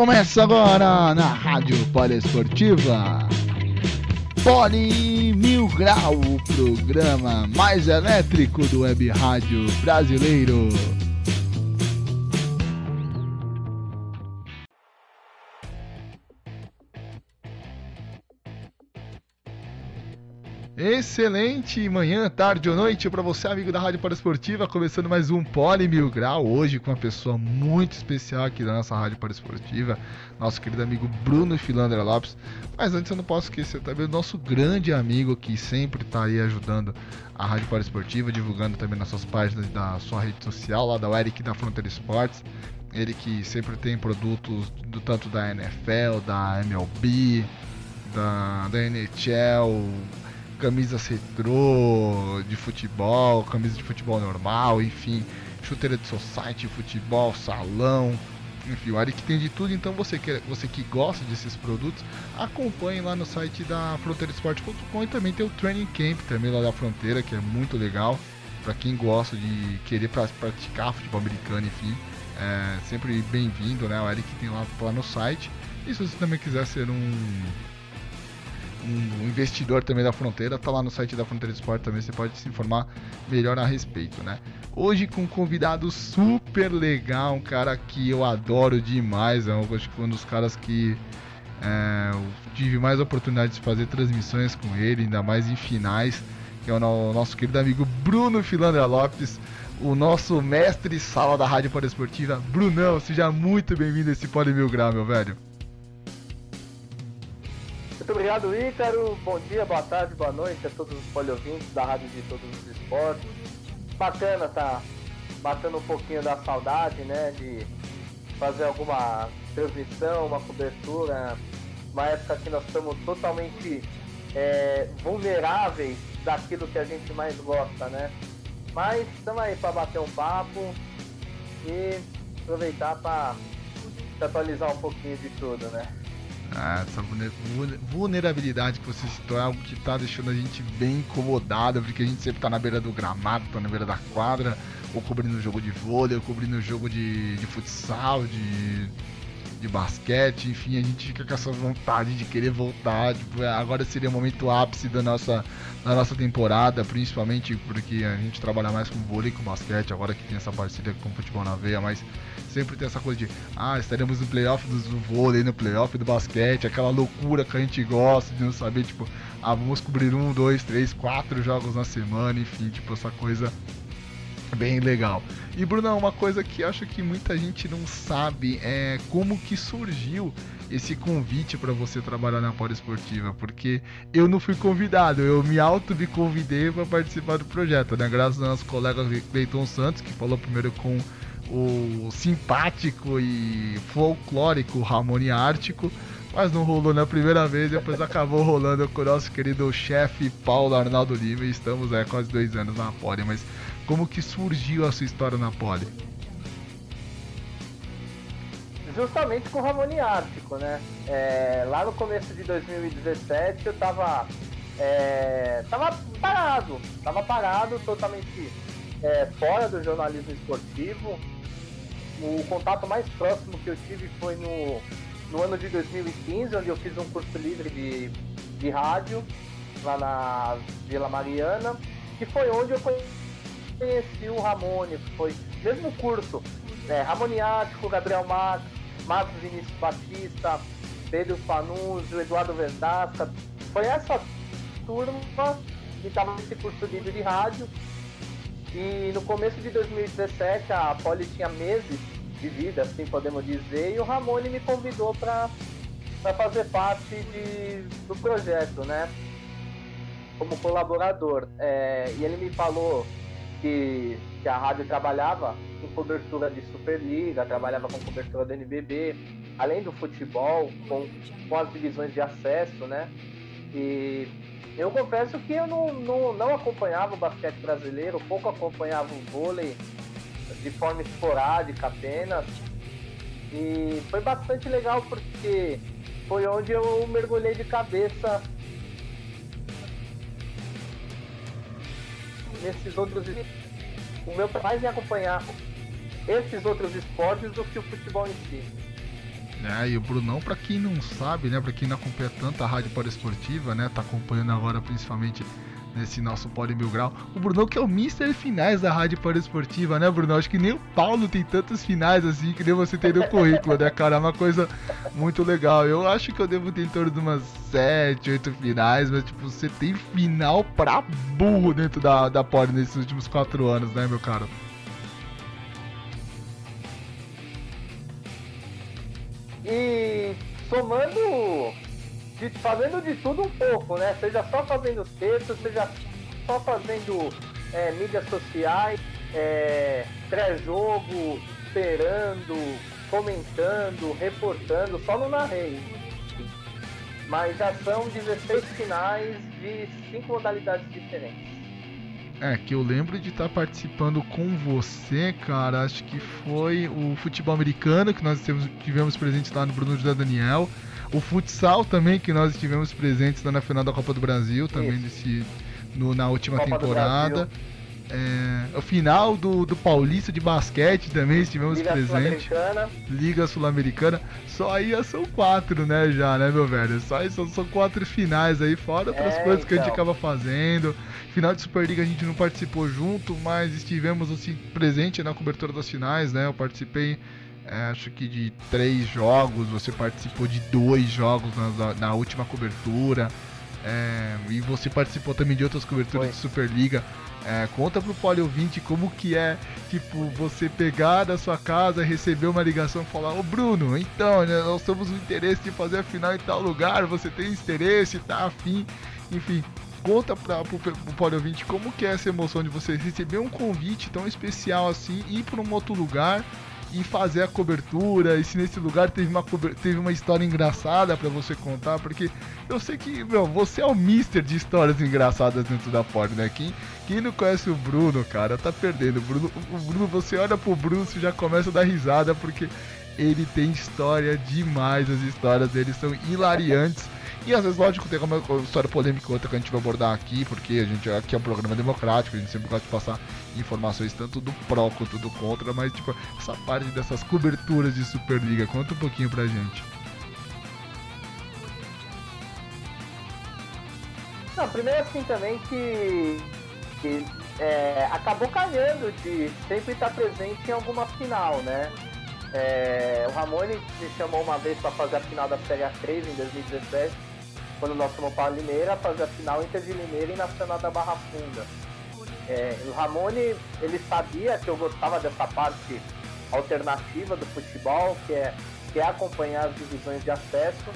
Começa agora na Rádio Poliesportiva. Poli Mil Grau, o programa mais elétrico do web rádio brasileiro. Excelente manhã, tarde ou noite para você, amigo da Rádio Paraesportiva, começando mais um Poli Mil Grau, hoje com uma pessoa muito especial aqui da nossa Rádio Paraesportiva, nosso querido amigo Bruno Filandra Lopes. Mas antes eu não posso esquecer também o nosso grande amigo que sempre está aí ajudando a Rádio Paraesportiva, divulgando também nas suas páginas da sua rede social, lá da Eric da Fronteira Esportes. Ele que sempre tem produtos do tanto da NFL, da MLB, da, da NHL, camisas retrô de futebol, camisa de futebol normal, enfim, chuteira de society, futebol, salão, enfim, o Eric tem de tudo, então você que, você que gosta desses produtos, acompanhe lá no site da fronteirasport.com e também tem o Training Camp também lá da Fronteira, que é muito legal, para quem gosta de querer praticar futebol americano, enfim, é sempre bem-vindo, né? O Eric tem lá, lá no site. E se você também quiser ser um um investidor também da Fronteira, tá lá no site da Fronteira Esporte também, você pode se informar melhor a respeito, né? Hoje com um convidado super legal, um cara que eu adoro demais, é um, acho que um dos caras que é, tive mais oportunidade de fazer transmissões com ele, ainda mais em finais, que é o nosso querido amigo Bruno Filandra Lopes, o nosso mestre sala da Rádio Esportiva. Brunão, seja muito bem-vindo a esse Poli Mil Grau, meu velho. Muito obrigado, Ícaro. Bom dia, boa tarde, boa noite a todos os poliouvintes da Rádio de Todos os Esportes. Bacana tá batendo um pouquinho da saudade, né, de fazer alguma transmissão, uma cobertura, uma época que nós estamos totalmente é, vulneráveis daquilo que a gente mais gosta, né? Mas estamos aí para bater um papo e aproveitar para atualizar um pouquinho de tudo, né? Ah, essa vulnerabilidade que você citou é algo que está deixando a gente bem incomodado, porque a gente sempre está na beira do gramado, está na beira da quadra, ou cobrindo o jogo de vôlei, ou cobrindo o jogo de, de futsal, de, de basquete, enfim, a gente fica com essa vontade de querer voltar. Tipo, agora seria o momento ápice da nossa, da nossa temporada, principalmente porque a gente trabalha mais com vôlei e com basquete, agora que tem essa parceria com o futebol na veia, mas sempre tem essa coisa de ah, estaremos no playoff do vôlei, no playoff do basquete, aquela loucura que a gente gosta de não saber, tipo, ah, vamos cobrir um, dois, três, quatro jogos na semana, enfim, tipo, essa coisa bem legal. E Bruno, uma coisa que acho que muita gente não sabe é como que surgiu esse convite para você trabalhar na Poli Esportiva, porque eu não fui convidado, eu me auto me convidei para participar do projeto, né? Graças ao nosso colega Cleiton Santos, que falou primeiro com o simpático e folclórico Ramone Ártico, mas não rolou na primeira vez, depois acabou rolando com o nosso querido chefe Paulo Arnaldo Lima e estamos há quase dois anos na Poli, mas como que surgiu a sua história na Poli? Justamente com o Ramone Ártico, né? É, lá no começo de 2017 eu tava, é, tava parado, tava parado, totalmente é, fora do jornalismo esportivo. O contato mais próximo que eu tive foi no, no ano de 2015, onde eu fiz um curso livre de, de rádio lá na Vila Mariana, que foi onde eu conheci o Ramone, foi mesmo curso, né? Ramone Ático, Gabriel Marques, Marcos Vinícius Batista, Pedro Panuzio, Eduardo Verdasca, foi essa turma que estava nesse curso livre de rádio. E no começo de 2017 a Poli tinha meses de vida, assim podemos dizer, e o Ramone me convidou para fazer parte de, do projeto, né? Como colaborador. É, e ele me falou que, que a rádio trabalhava em cobertura de Superliga, trabalhava com cobertura do NBB, além do futebol, com, com as divisões de acesso, né? E eu confesso que eu não, não, não acompanhava o basquete brasileiro, pouco acompanhava o vôlei de forma esporádica apenas. E foi bastante legal porque foi onde eu mergulhei de cabeça nesses outros. O meu mais em acompanhar esses outros esportes do que o futebol em si. É, e o Brunão, para quem não sabe, né, para quem não acompanha tanto a Rádio Esportiva, né, tá acompanhando agora principalmente nesse nosso Pode Mil Grau. O Brunão que é o Mister Finais da Rádio Esportiva, né, Bruno? Acho que nem o Paulo tem tantos finais assim que nem você tem no currículo, né, cara? É uma coisa muito legal. Eu acho que eu devo ter em torno de umas 7, 8 finais, mas tipo, você tem final pra burro dentro da, da Pod nesses últimos 4 anos, né, meu cara? E somando, de, fazendo de tudo um pouco, né? Seja só fazendo texto, seja só fazendo é, mídias sociais, é, pré-jogo, esperando, comentando, reportando, só no narrei. Mas já são 16 finais de 5 modalidades diferentes. É, que eu lembro de estar tá participando com você, cara. Acho que foi o futebol americano que nós tivemos, presentes lá no Bruno José Daniel. O futsal também, que nós estivemos presentes lá na final da Copa do Brasil, também nesse, no, na última Copa temporada. É, o final do, do Paulista de basquete também estivemos Liga presentes. Liga Sul-Americana. Só aí são quatro, né, já, né, meu velho? Só aí são, são quatro finais aí, fora outras é, coisas então. que a gente então. acaba fazendo. Final de Superliga a gente não participou junto, mas estivemos assim presente na cobertura das finais, né? Eu participei é, acho que de três jogos, você participou de dois jogos na, na última cobertura. É, e você participou também de outras coberturas Foi. de Superliga. É, conta pro Poli ouvinte como que é, tipo, você pegar da sua casa, receber uma ligação e falar, ô Bruno, então, né, nós temos o interesse de fazer a final em tal lugar, você tem interesse, tá afim, enfim. Conta pra, pro, pro Poli ouvinte como que é essa emoção de você receber um convite tão especial assim, ir para um outro lugar e fazer a cobertura, e se nesse lugar teve uma, teve uma história engraçada para você contar, porque eu sei que, meu, você é o mister de histórias engraçadas dentro da Ford, né? Quem, quem não conhece o Bruno, cara, tá perdendo. Bruno, o Bruno, você olha pro Bruno e já começa a dar risada, porque ele tem história demais, as histórias dele são hilariantes. E às vezes, lógico, tem uma história polêmica outra que a gente vai abordar aqui, porque a gente aqui é um programa democrático, a gente sempre gosta de passar informações tanto do pró quanto do contra, mas tipo, essa parte dessas coberturas de Superliga, conta um pouquinho pra gente. Não, primeiro assim também que, que é, acabou calhando de sempre estar presente em alguma final, né? É, o Ramone me chamou uma vez para fazer a final da Série A3 em 2017 quando nós fomos para Limeira fazer a final Inter de Limeira e Nacional da Barra Funda. É, o Ramone, ele sabia que eu gostava dessa parte alternativa do futebol, que é, que é acompanhar as divisões de acesso.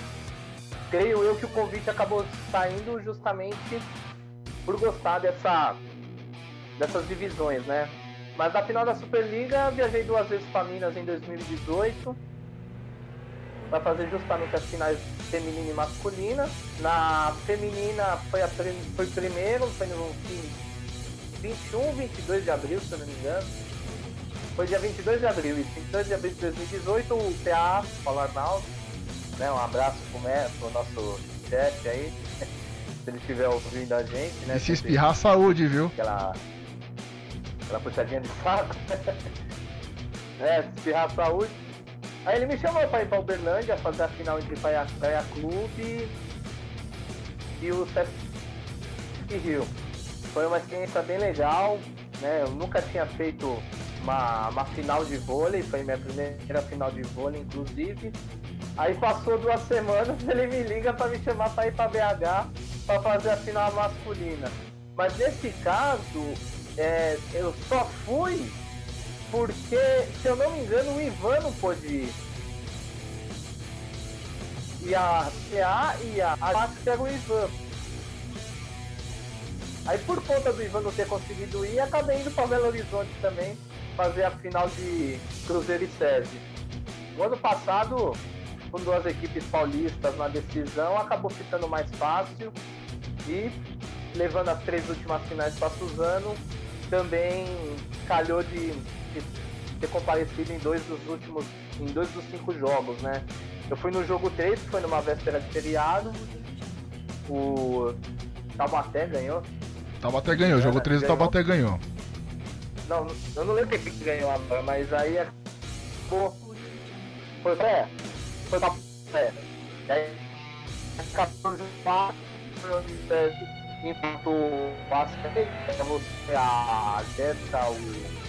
Creio eu que o convite acabou saindo justamente por gostar dessa, dessas divisões, né? Mas na final da Superliga, viajei duas vezes para Minas em 2018 vai fazer justamente as finais feminina e masculina. Na feminina foi, a, foi primeiro, foi no 21, 22 de abril, se eu não me engano. Foi dia 22 de abril, e 22 de abril de 2018, o PA, o Arnaldo, né, um abraço pro, pro nosso chefe aí, se ele estiver ouvindo a gente, né? E se espirrar, saúde, viu? Aquela, aquela puxadinha de saco. é, se espirrar, saúde. Aí ele me chamou pra ir pra Uberlândia fazer a final entre Praia, Praia Clube e o Sesc Rio. Foi uma experiência bem legal, né? Eu nunca tinha feito uma, uma final de vôlei, foi minha primeira final de vôlei, inclusive. Aí passou duas semanas, ele me liga para me chamar para ir para BH para fazer a final masculina. Mas nesse caso, é, eu só fui porque, se eu não me engano, o Ivan não pôde ir. E a CA e a Max pegam o Ivan. Aí por conta do Ivan não ter conseguido ir, acabei indo para Belo Horizonte também fazer a final de Cruzeiro e SESI. No ano passado, com duas equipes paulistas na decisão, acabou ficando mais fácil e levando as três últimas finais para Suzano, também calhou de ter comparecido em dois dos últimos, em dois dos cinco jogos, né? Eu fui no jogo 3, que foi numa véspera de feriado. O Taubaté ganhou. Taubaté ganhou, jogo 3 o Taubaté ganhou. Não, eu não lembro quem que ganhou, mas aí é. Pô, foi, é, foi pra é, e aí 14 4 enquanto o basquete é você a Jéssica, o,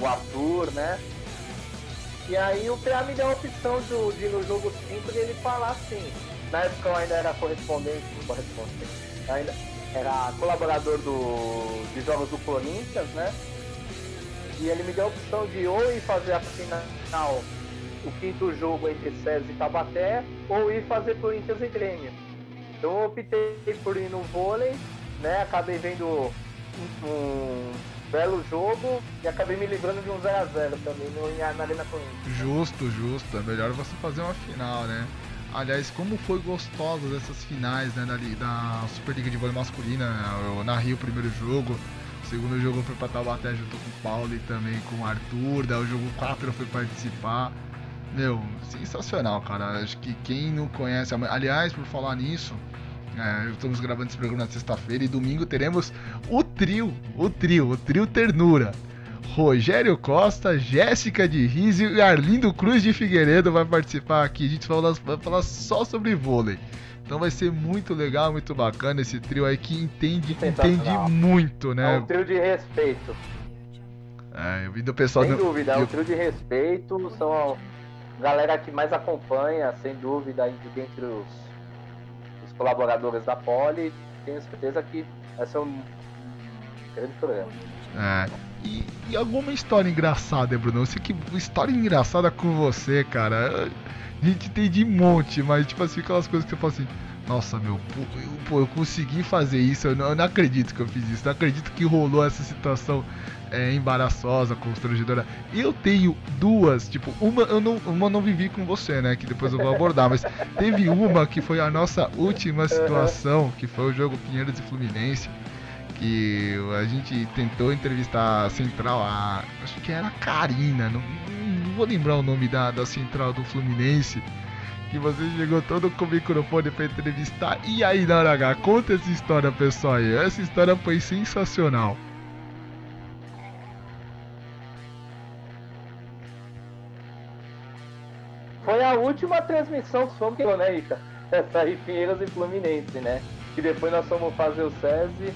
o Arthur, né? E aí o PA me deu a opção de, de no jogo 5 ele falar assim. Na época eu ainda era correspondente, correspondente, ainda era colaborador do, de jogos do Corinthians, né? E ele me deu a opção de ou ir fazer a final, o quinto jogo entre SES e Tabaté, ou ir fazer Corinthians e Grêmio. Então eu optei por ir no vôlei, né? Acabei vendo um belo jogo e acabei me livrando de um 0x0 também no, na Arena Corinthians. Justo, justo. É melhor você fazer uma final, né? Aliás, como foi gostoso essas finais né, da, da Superliga de Vôlei Masculina. Eu narrei o primeiro jogo, o segundo jogo foi pra Taubaté junto com o Paulo e também com o Arthur. Daí o jogo 4 eu fui participar. Meu, sensacional, cara. Acho que quem não conhece. Aliás, por falar nisso, é, estamos gravando esse programa na sexta-feira e domingo teremos o trio, o trio, o trio Ternura. Rogério Costa, Jéssica de Rizio e Arlindo Cruz de Figueiredo vai participar aqui. A gente vai falar, vai falar só sobre vôlei. Então vai ser muito legal, muito bacana esse trio aí que entende, entende muito, né? É um trio de respeito. É, eu vi do pessoal. Sem dúvida, é um trio de respeito. São a galera que mais acompanha, sem dúvida, entre os colaboradores da Poli. Tenho certeza que vai ser um grande programa. É. E, e, alguma história engraçada, Bruno? Eu sei que história engraçada com você, cara. A gente tem de monte, mas tipo assim, aquelas coisas que você fala assim. Nossa, meu, eu, eu consegui fazer isso. Eu não, eu não, acredito que eu fiz isso. Não acredito que rolou essa situação é, embaraçosa, constrangedora. Eu tenho duas, tipo, uma eu não, uma não vivi com você, né? Que depois eu vou abordar, mas teve uma que foi a nossa última situação, que foi o jogo Pinheiros e Fluminense que a gente tentou entrevistar a central, a, acho que era a Karina, não, não vou lembrar o nome da, da central do Fluminense, que você chegou todo com o microfone para entrevistar. E aí, na hora H, conta essa história, pessoal. Aí. Essa história foi sensacional. Foi a última transmissão que fomos, né, Ica? Essa aí, Pinheiros e Fluminense, né? Que depois nós fomos fazer o SESI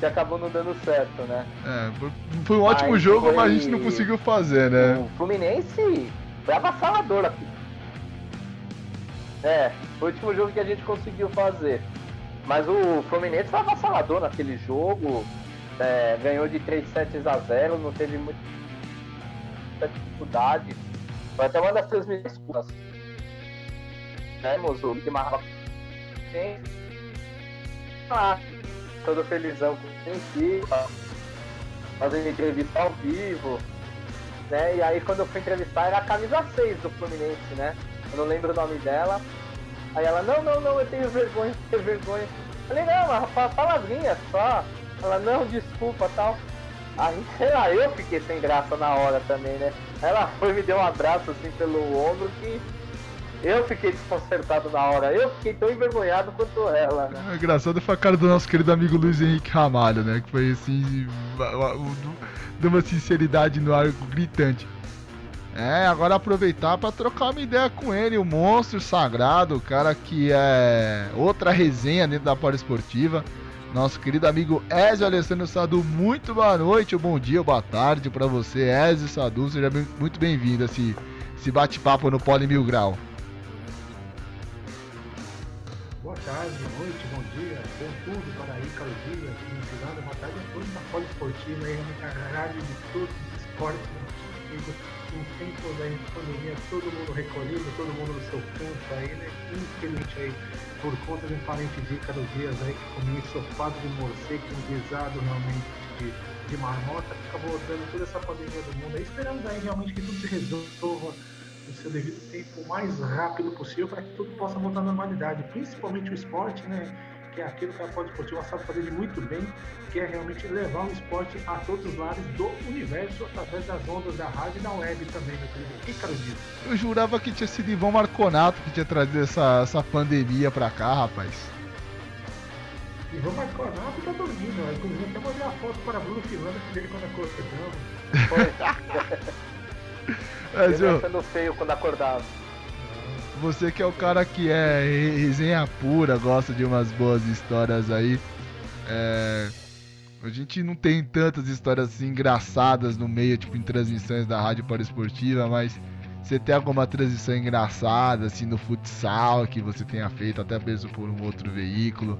que acabou não dando certo, né? É, foi um ótimo Aí jogo, foi... mas a gente não conseguiu fazer, né? O Fluminense foi avassalador aqui. É, foi o último jogo que a gente conseguiu fazer. Mas o Fluminense foi avassalador naquele jogo. É, ganhou de 3 sets a 0, não teve muita dificuldade. Foi até uma das transmissões curtas. Temos o Guilherme Ah, todo felizão com o si, fazendo entrevista ao vivo, né? E aí quando eu fui entrevistar era a camisa 6 do Fluminense, né? Eu não lembro o nome dela. Aí ela, não, não, não, eu tenho vergonha, eu tenho vergonha. Eu falei, não, mas palavrinha só. Ela, não, desculpa tal. Aí, sei lá, eu fiquei sem graça na hora também, né? Ela foi me deu um abraço assim pelo ombro que eu fiquei desconcertado na hora. Eu fiquei tão envergonhado quanto ela, né? É engraçado foi a cara do nosso querido amigo Luiz Henrique Ramalho, né? Que foi assim. De uma sinceridade no ar gritante. É, agora aproveitar para trocar uma ideia com ele, o monstro sagrado, o cara que é outra resenha dentro da Poli Esportiva. Nosso querido amigo Ezio Alessandro Sadu, muito boa noite, bom dia, boa tarde para você, Ezio Sadu, seja muito bem-vindo a esse, esse bate-papo no Poli Mil Grau. tarde, boa noite, bom dia, bom tudo para aí, Carlos Dias, Cidade, boa tarde a todos da Poli Esportiva, aí, na rádio de todos os esportes tempos aí de pandemia, todo mundo recolhido, todo mundo no seu canto aí, né? Infelizmente aí, por conta de um parente de Carlos Dias aí, que comeu ensopado de morcego, um guisado realmente de, de marmota, que acabou dando toda essa pandemia do mundo aí, esperamos aí realmente que tudo se resolva no seu devido tempo o mais rápido possível para que tudo possa voltar à normalidade, principalmente o esporte, né? Que é aquilo que a Pode Esportiva sabe fazer de muito bem, que é realmente levar o esporte a todos os lados do universo através das ondas da rádio e da web também, meu querido. O que diz? Eu jurava que tinha sido Ivan Marconato que tinha trazido essa, essa pandemia pra cá, rapaz. Ivan Marconato tá dormindo, inclusive até mandei a foto para Bruno Filanda dele quando. Mas, Ele eu... achando feio quando acordava. Você que é o cara que é resenha pura, gosta de umas boas histórias aí. É, a gente não tem tantas histórias assim engraçadas no meio, tipo em transmissões da Rádio Esportiva, mas você tem alguma transição engraçada assim no futsal que você tenha feito até mesmo por um outro veículo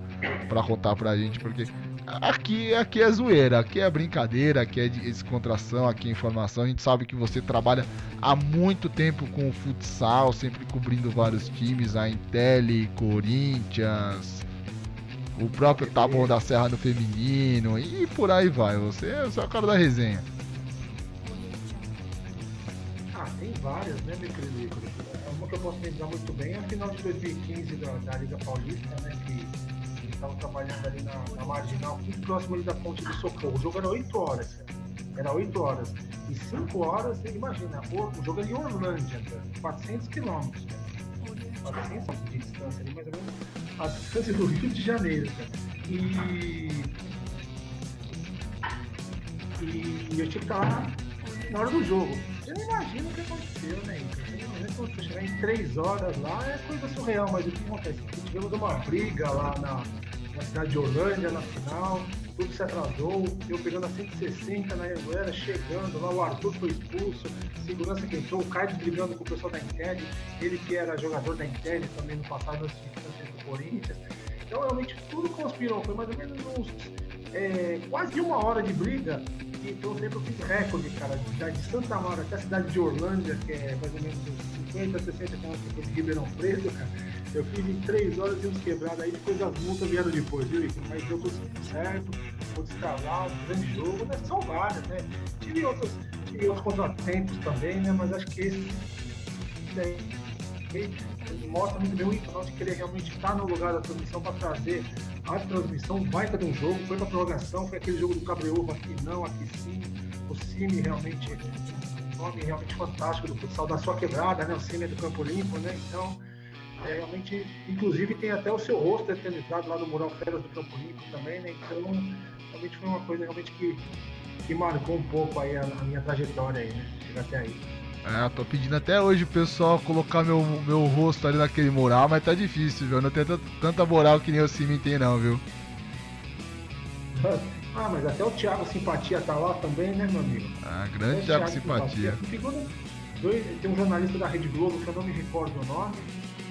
para contar pra gente, porque aqui aqui é zoeira, aqui é brincadeira, aqui é descontração, aqui é informação. A gente sabe que você trabalha há muito tempo com o futsal, sempre cobrindo vários times, a Intel, Corinthians, o próprio Taboão da Serra no feminino e por aí vai. Você, você é o cara da resenha. Tem várias, né, meu querido? Uma que eu posso lembrar muito bem é a final de 2015 da, da Liga Paulista, né, que estava trabalhando ali na, na, Marginal, muito próximo ali da Ponte do Socorro. O jogo era 8 horas, era 8 horas. E 5 horas, você imagina, o, jogo era em Orlândia, 400 quilômetros. 400 de distância ali, mais ou menos a distância do Rio de Janeiro, cara. E. E eu tinha que estar na hora do jogo. Não imagina o que aconteceu, né? Quando você chegar em três horas lá é coisa surreal, mas o que acontece? Tivemos uma briga lá na, na cidade de Orlândia, na final, tudo se atrasou, eu pegando a 160 na Anguera, chegando lá, o Arthur foi expulso, segurança que entrou, o Caio brigando com o pessoal da Intel, ele que era jogador da Intel também no passado, antes do Corinthians. Então realmente tudo conspirou, foi mais ou menos uns é, quase uma hora de briga. Então eu fiz recorde, cara, de, Santa Maria até a cidade de Orlândia, que é mais ou menos 50, 60 km de Ribeirão Preto, cara. Eu fiz em 3 horas e uns quebrados aí, depois as multas vieram depois, viu, Icaro? Mas deu tudo certo, vou escalar, um grande jogo, né? São vários, né? Tive outros, tive outros contratempos também, né? Mas acho que esse daí mostra muito bem o Icaro de querer realmente estar no lugar da transmissão para trazer a transmissão baita de um jogo, foi para prorrogação, foi aquele jogo do Cabreúva aqui não, aqui sim. O Cine realmente, um nome realmente fantástico do futsal, da sua quebrada, né? O Cine é do Campo Limpo, né? Então, é, realmente, inclusive tem até o seu rosto eternizado lá no Mural Feras do Campo Limpo também, né? Então, realmente foi uma coisa realmente que, que marcou um pouco aí a, a minha trajetória aí, né? Chegar até aí. É, tô pedindo até hoje o pessoal colocar meu, meu rosto ali naquele mural, mas tá difícil, viu? Não tem tanta moral que nem o Simen tem não, viu? Ah, mas até o Thiago Simpatia tá lá também, né, meu amigo? Ah, grande Thiago, Thiago, Simpatia. Simpatia. Tem um jornalista da Rede Globo, que eu não me recordo o nome,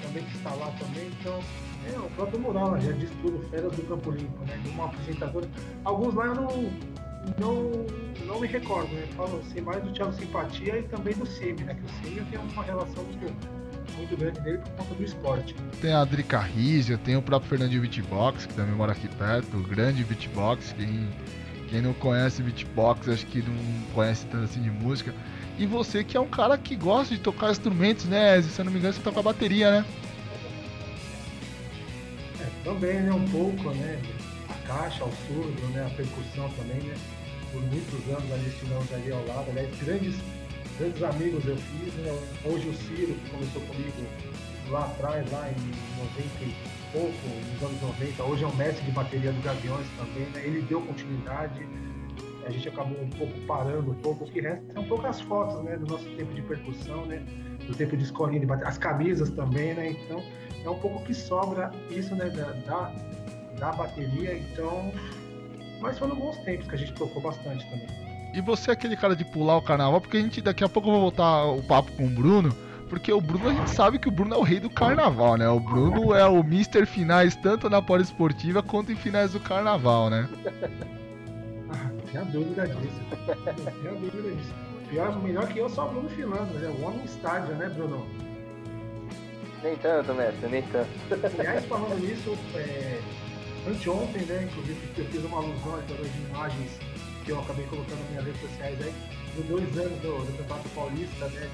também que está lá também, então é o próprio mural, já diz tudo, Feras do Campo Limpo, né? De uma apresentadora. Alguns lá eu não, não, não me recordo, né? Falo assim, mais do Thiago Simpatia e também do Cime, né? Que o Cime tem uma relação muito, muito grande dele por conta do esporte. Tem a Adri Carrizia, tem o próprio Fernandinho Beatbox, que também mora aqui perto, o grande Beatbox, quem, quem não conhece Beatbox acho que não conhece tanto assim de música. E você que é um cara que gosta de tocar instrumentos, né? Se eu não me engano, você toca bateria, né? É, também, né? Um pouco, né? A caixa, o surdo, né? A percussão também, né? Por muitos anos ali estivemos ali ao lado. Aliás, grandes, grandes amigos eu fiz, né? Hoje o Ciro, que começou comigo lá atrás, lá em 90 e pouco, nos anos 90, hoje é o mestre de bateria do Gaviões também, né? Ele deu continuidade a gente acabou um pouco parando um pouco. O que resta são poucas fotos, né, do nosso tempo de percussão, né, do tempo de escolinha de bateria, as camisas também, né, então é um pouco que sobra isso, né, da, da, da bateria, então, mas foram bons tempos que a gente tocou bastante também. E você é aquele cara de pular o carnaval, porque a gente daqui a pouco eu vou voltar o papo com o Bruno, porque o Bruno a gente sabe que o Bruno é o rei do carnaval, né? O Bruno é o Mister Finais tanto na poliesportiva quanto em finais do carnaval, né? Tinha dúvida disso. Tinha dúvida disso. Pior, melhor que eu só Bruno Filando, né? O homem estádio, né, Bruno? Nem tanto, mestre, nem tanto. Aliás, falando nisso, é, anteontem, né, inclusive, eu fiz uma alusão através de imagens que eu acabei colocando nas minhas redes sociais aí, dos dois anos do, do Campeonato Paulista, né,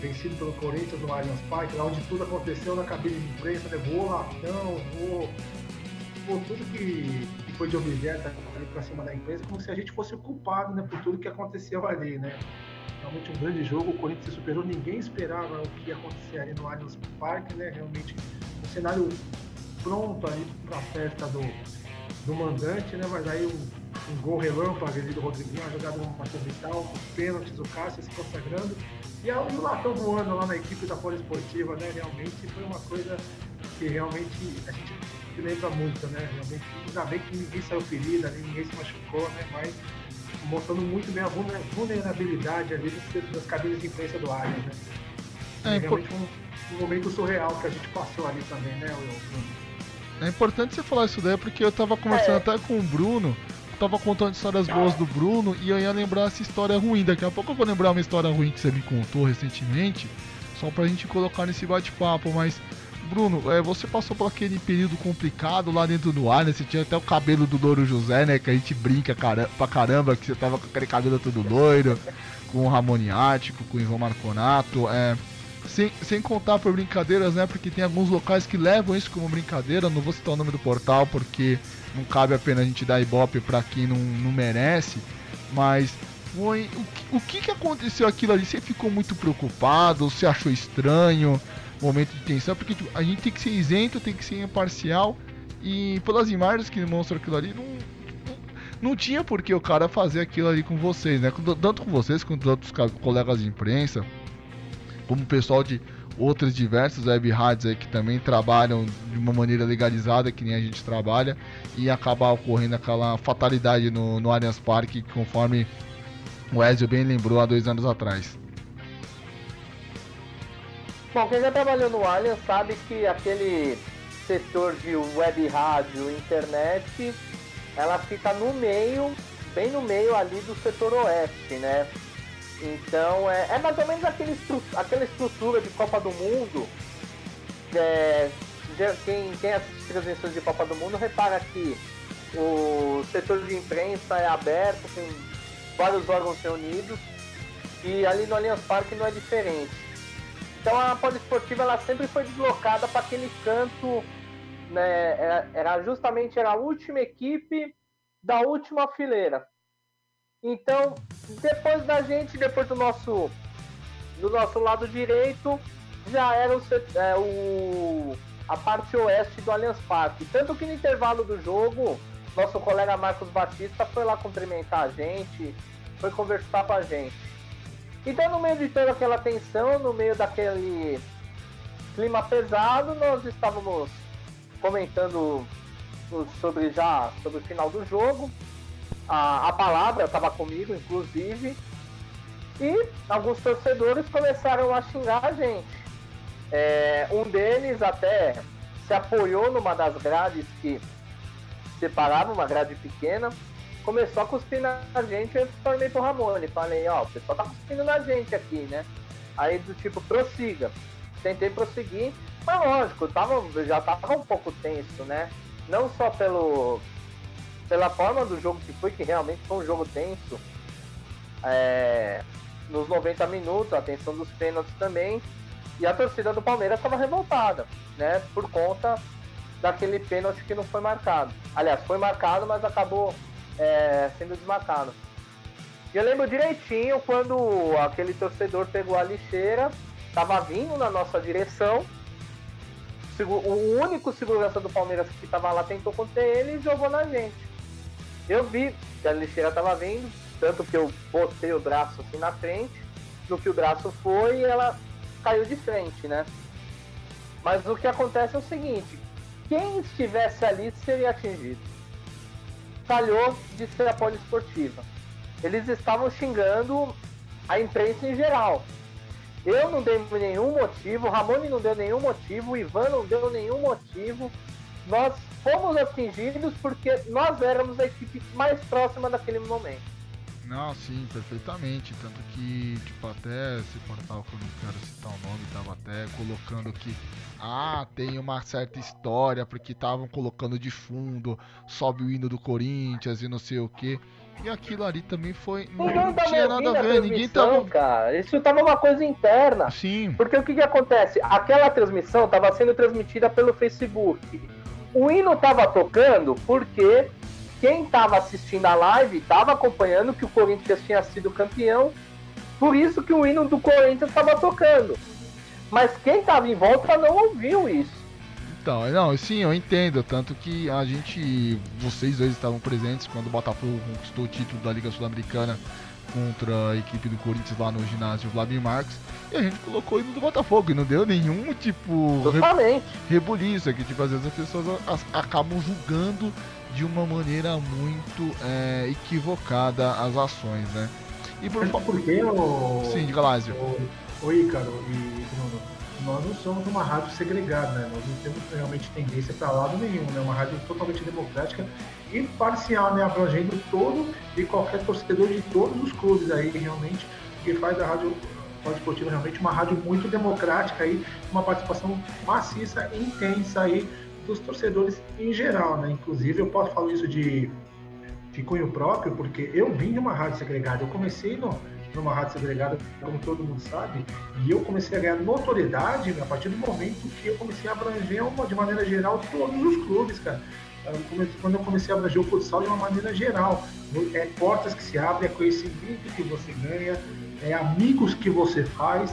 vencido pelo Corinthians no Allianz Parque, lá onde tudo aconteceu na cabine de imprensa, né, voou latão, voou tudo que foi de objeto ali para cima da empresa, como se a gente fosse o culpado né, por tudo que aconteceu ali, né? Realmente um grande jogo, o Corinthians se superou, ninguém esperava o que ia acontecer ali no Allianz Parque, né? Realmente um cenário pronto ali para a festa do, do mandante, né? Mas aí o um gol relâmpago ali do Rodriguinho, uma jogada uma vital, os pênaltis, o Cássio se consagrando. E o Latão voando lá na equipe da Poliesportiva, né? Realmente foi uma coisa que realmente a gente lembra muito, né? Realmente, ainda bem que ninguém saiu ferido, ninguém se machucou, né? Mas mostrando muito bem a vulnerabilidade ali das, cabines de imprensa do Allianz, né? É, realmente um, um, momento surreal que a gente passou ali também, né, Bruno? É importante você falar isso daí porque eu tava conversando é. até com o Bruno tava contando histórias boas do Bruno e eu ia lembrar essa história ruim. Daqui a pouco eu vou lembrar uma história ruim que você me contou recentemente, só pra gente colocar nesse bate-papo, mas. Bruno, é, você passou por aquele período complicado lá dentro do ar, né? Você tinha até o cabelo do Louro José, né? Que a gente brinca cara, pra caramba, que você tava com aquele cabelo todo loiro, com o Ramone Ático, com o Ivan Marconato. É, sem, sem contar por brincadeiras, né? Porque tem alguns locais que levam isso como brincadeira. Não vou citar o nome do portal porque não cabe a pena a gente dar ibope para quem não, não merece, mas foi o, o que, que aconteceu aquilo ali? Você ficou muito preocupado? Você achou estranho? Momento de tensão? Porque tipo, a gente tem que ser isento, tem que ser imparcial e pelas imagens que demonstram aquilo ali, não, não tinha por que o cara fazer aquilo ali com vocês, né? Tanto com vocês quanto com outros colegas de imprensa, como o pessoal de outras diversas web rádios aí que também trabalham de uma maneira legalizada, que nem a gente trabalha, e acabar ocorrendo aquela fatalidade no, no Allianz Parque, conforme o Ezio bem lembrou há dois anos atrás. Bom, quem já trabalhou no Allianz sabe que aquele setor de web rádio, internet, ela fica no meio, bem no meio ali do setor oeste, né? Então é, é mais ou menos aquele aquela estrutura de Copa do Mundo. É, quem, quem assiste transmissões de Copa do Mundo repara que o setor de imprensa é aberto, tem vários órgãos reunidos e ali no Allianz Parque não é diferente. Então a poliesportiva ela sempre foi deslocada para aquele canto, né, era, era justamente era a última equipe da última fileira. Então, depois da gente, depois do nosso do nosso lado direito, já era o, é, o a parte oeste do Allianz Parque. Tanto que no intervalo do jogo, nosso colega Marcos Batista foi lá cumprimentar a gente, foi conversar com a gente. Então, no meio de toda aquela tensão, no meio daquele clima pesado, nós estávamos comentando sobre já sobre o final do jogo a, a palavra estava comigo, inclusive, e alguns torcedores começaram a xingar a gente. É, um deles até se apoiou numa das grades que separava uma grade pequena, começou a cuspir na gente, eu falei pro Ramone, falei, ó, o pessoal tá cuspindo na gente aqui, né? Aí do tipo, prossiga. Tentei prosseguir, mas lógico, tava, já tava um pouco tenso, né? Não só pelo, pela forma do jogo que foi, que realmente foi um jogo tenso. É, nos 90 minutos, a tensão dos pênaltis também. E a torcida do Palmeiras estava revoltada, né? Por conta daquele pênalti que não foi marcado. Aliás, foi marcado, mas acabou é, sendo desmarcado. E eu lembro direitinho quando aquele torcedor pegou a lixeira, estava vindo na nossa direção. O único segurança do Palmeiras que estava lá tentou conter ele e jogou na gente. Eu vi que a lixeira estava vindo, tanto que eu botei o braço assim na frente, no que o braço foi, ela caiu de frente, né? Mas o que acontece é o seguinte: quem estivesse ali seria atingido. Calhou de ser a poliesportiva. Eles estavam xingando a imprensa em geral. Eu não dei nenhum motivo, Ramone não deu nenhum motivo, Ivan não deu nenhum motivo. Nós fomos atingidos porque nós éramos a equipe mais próxima daquele momento. Não, sim, perfeitamente. Tanto que, tipo, até esse portal que eu não quero citar o nome, tava até colocando que ah, tem uma certa história, porque estavam colocando de fundo, sobe o hino do Corinthians e não sei o que. E aquilo ali também foi. Não, não tinha nada a ver, ninguém tava. Cara, isso tava uma coisa interna. Sim. Porque o que, que acontece? Aquela transmissão tava sendo transmitida pelo Facebook o hino estava tocando porque quem estava assistindo a live estava acompanhando que o Corinthians tinha sido campeão, por isso que o hino do Corinthians estava tocando. Mas quem estava em volta não ouviu isso. Então, não, sim, eu entendo. Tanto que a gente, vocês dois estavam presentes quando o Botafogo conquistou o título da Liga Sul-Americana contra a equipe do Corinthians lá no ginásio Vladimir Marques. E a gente colocou o hino do Botafogo e não deu nenhum tipo Totalmente. rebuliço. É que tipo, às vezes as pessoas a- acabam julgando de uma maneira muito é, equivocada as ações, né? E por Mas por que o. Sim, diga Lázio. O, o Ícaro e Bruno, nós não somos uma rádio segregada, né? Nós não temos realmente tendência para lado nenhum, né? Uma rádio totalmente democrática e parcial, né? Abrangendo todo e qualquer torcedor de todos os clubes aí, realmente, que faz da rádio Pode Esportiva realmente uma rádio muito democrática aí, uma participação maciça e intensa aí dos torcedores em geral, né? Inclusive, eu posso falar isso de, de cunho próprio, porque eu vim de uma rádio segregada. Eu comecei no, numa rádio segregada, como todo mundo sabe, e eu comecei a ganhar notoriedade a partir do momento que eu comecei a abranger uma, de maneira geral todos os clubes, cara. Quando eu comecei a abranger o futsal de uma maneira geral, é portas que se abrem, é conhecimento que você ganha, é amigos que você faz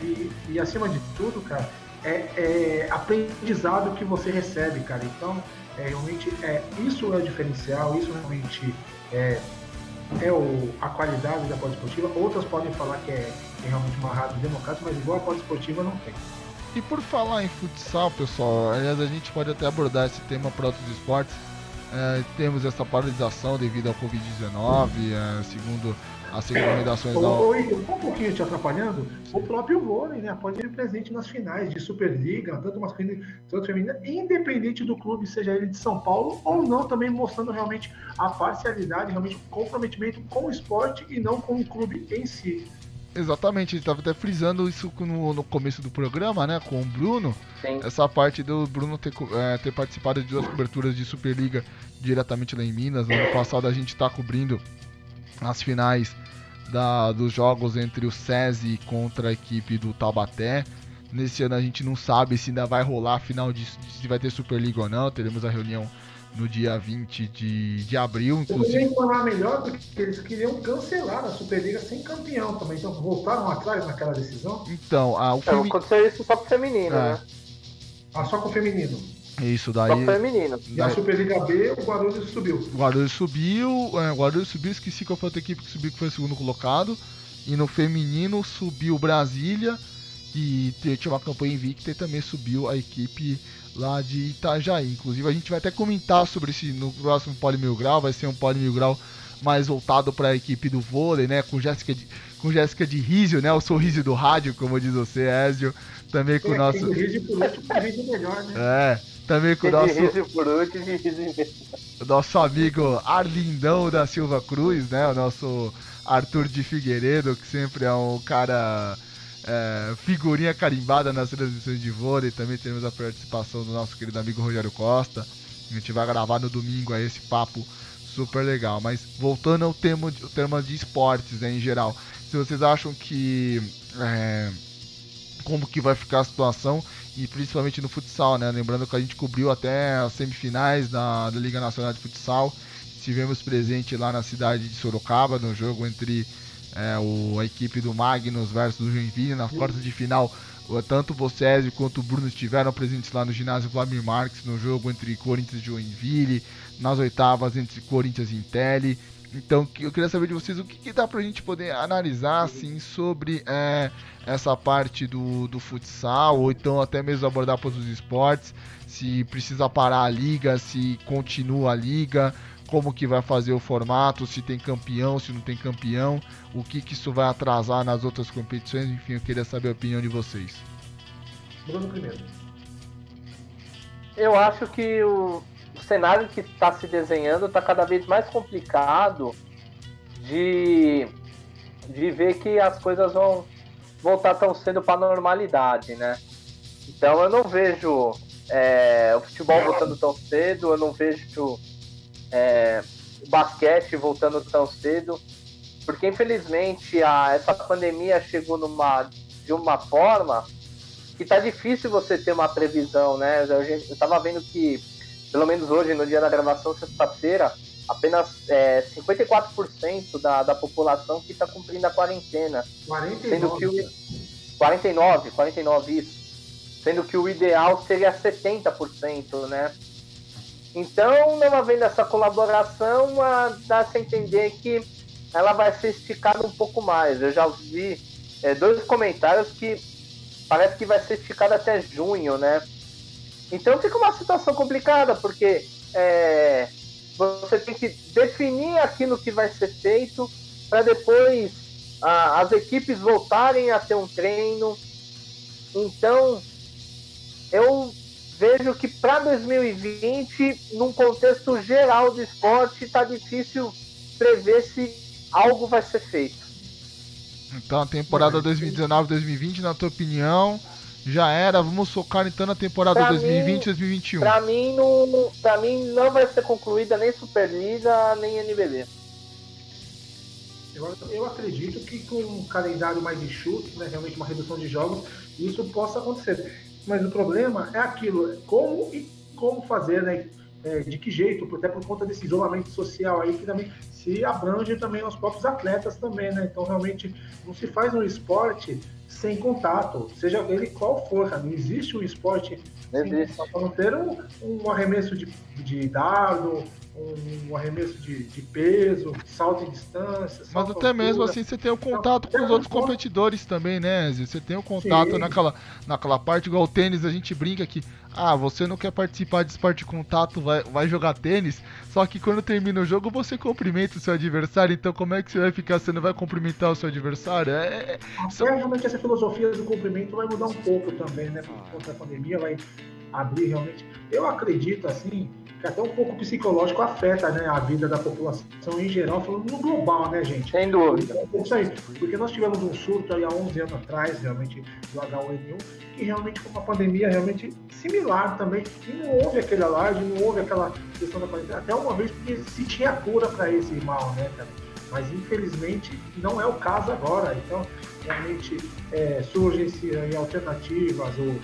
e, e acima de tudo, cara, é, é aprendizado que você recebe, cara. Então, é, realmente, é, isso é o diferencial, isso realmente é, é o, a qualidade da Pode Esportiva. Outras podem falar que é, é realmente uma rádio democrática, mas igual a Pode Esportiva não tem. E por falar em futsal, pessoal, aliás, a gente pode até abordar esse tema para outros esportes. É, temos essa paralisação devido ao Covid-19, é, segundo as recomendações da. Só um pouquinho te atrapalhando, o próprio vôlei, né, pode ir presente nas finais de Superliga, tanto masculina quanto feminina, independente do clube, seja ele de São Paulo ou não, também mostrando realmente a parcialidade, realmente o comprometimento com o esporte e não com o clube em si. Exatamente, gente estava até frisando isso no, no começo do programa, né, com o Bruno. Sim. Essa parte do Bruno ter, é, ter participado de duas coberturas de Superliga diretamente lá em Minas. No ano passado a gente está cobrindo as finais da- dos jogos entre o SESI contra a equipe do Taubaté. Nesse ano a gente não sabe se ainda vai rolar a final de se vai ter Superliga ou não. Teremos a reunião no dia 20 de, de abril, Eu inclusive. queria informar melhor porque eles queriam cancelar a Superliga sem campeão também, então voltaram atrás naquela decisão, Então, a, o Então, femi- aconteceu isso só pro feminino, É. né? ah, só com o feminino. Isso Só daí. pro feminino. E a daí- Superliga B, o Guarulhos subiu. O Guarulhos subiu, é, o Guarulhos subiu, esqueci qual foi a outra equipe que subiu, que foi o segundo colocado. E no feminino subiu Brasília, que tinha uma campanha invicta, e também subiu a equipe lá de Itajaí. Inclusive a gente vai até comentar sobre isso no próximo Poli Mil Grau, vai ser um Poli Mil Grau mais voltado para a equipe do vôlei, né? Com Jéssica de, com Jéssica de Rizio, né? O sorriso do rádio, como diz você, Ezio. Também com o nosso. por último, melhor, né? É, também com o nosso. por último nosso amigo Arlindão da Silva Cruz, né? O nosso Arthur de Figueiredo, que sempre é um cara é, figurinha carimbada nas transmissões de vôlei. Também temos a participação do nosso querido amigo Rogério Costa. A gente vai gravar no domingo aí esse papo super legal. Mas voltando ao tema, de- tema de esportes né, em geral, se vocês acham que é, como que vai ficar a situação e principalmente no futsal, né? Lembrando que a gente cobriu até as semifinais da, da Liga Nacional de Futsal. Estivemos presente lá na cidade de Sorocaba no jogo entre é, o, a equipe do Magnus versus o Joinville nas quartas de final. Tanto o quanto o Bruno estiveram presentes lá no ginásio Vladimir Marques no jogo entre Corinthians e Joinville, nas oitavas entre Corinthians e Intelli. Então que- eu queria saber de vocês o que, que dá pra gente poder analisar assim sobre é, essa parte do, do futsal, ou então até mesmo abordar para os esportes, se precisa parar a liga, se continua a liga, como que vai fazer o formato, se tem campeão, se não tem campeão, o que, que isso vai atrasar nas outras competições, enfim, eu queria saber a opinião de vocês. Bruno primeiro. Eu acho que o cenário que está se desenhando está cada vez mais complicado de, de ver que as coisas vão voltar tão cedo para a normalidade, né? Então eu não vejo é, o futebol voltando tão cedo, eu não vejo é, o basquete voltando tão cedo, porque infelizmente a, essa pandemia chegou numa, de uma forma que tá difícil você ter uma previsão, né? Eu, eu tava vendo que, pelo menos hoje, no dia da gravação, sexta-feira, apenas é, 54% da, da população que está cumprindo a quarentena. Sendo 49. que o 49, 49 isso. sendo que o ideal seria 70%, né? Então, não havendo essa colaboração, dá-se a entender que ela vai ser esticada um pouco mais. Eu já vi é, dois comentários que parece que vai ser esticada até junho, né? Então fica uma situação complicada, porque é, você tem que definir aquilo que vai ser feito para depois a, as equipes voltarem a ter um treino. Então, eu vejo que para 2020, num contexto geral do esporte, está difícil prever se algo vai ser feito. Então, a temporada 2019-2020, na tua opinião, já era. Vamos focar então na temporada 2020-2021. Para mim, não, pra mim, não vai ser concluída nem Superliga, nem NBB. Eu, eu acredito que com um calendário mais enxuto, né, realmente uma redução de jogos, isso possa acontecer. Mas o problema é aquilo, como e como fazer, né? É, de que jeito, até por conta desse isolamento social aí que também se abrange também aos próprios atletas também, né? Então realmente não se faz um esporte sem contato, seja ele qual for, cara. Não existe um esporte sem contato, não ter um, um arremesso de, de dardo, um arremesso de, de peso, salto em distância. Mas até altura. mesmo assim você tem o contato com os outros competidores também, né, Zé? Você tem o contato naquela, naquela parte, igual o tênis, a gente brinca que, ah, você não quer participar de esporte de contato, vai, vai jogar tênis, só que quando termina o jogo você cumprimenta o seu adversário, então como é que você vai ficar? Você não vai cumprimentar o seu adversário? É, é, são... realmente essa filosofia do cumprimento vai mudar um pouco também, né? Por conta da pandemia, vai abrir realmente. Eu acredito, assim, até um pouco psicológico afeta né, a vida da população em geral, falando no global, né, gente? Sem dúvida. É isso aí, porque nós tivemos um surto aí há 11 anos atrás, realmente, do H1N1, que realmente foi uma pandemia realmente similar também, e não houve aquele alarde, não houve aquela questão da pandemia, até uma vez porque se tinha cura para esse mal, né, cara? Mas infelizmente não é o caso agora, então realmente é, surgem-se alternativas ou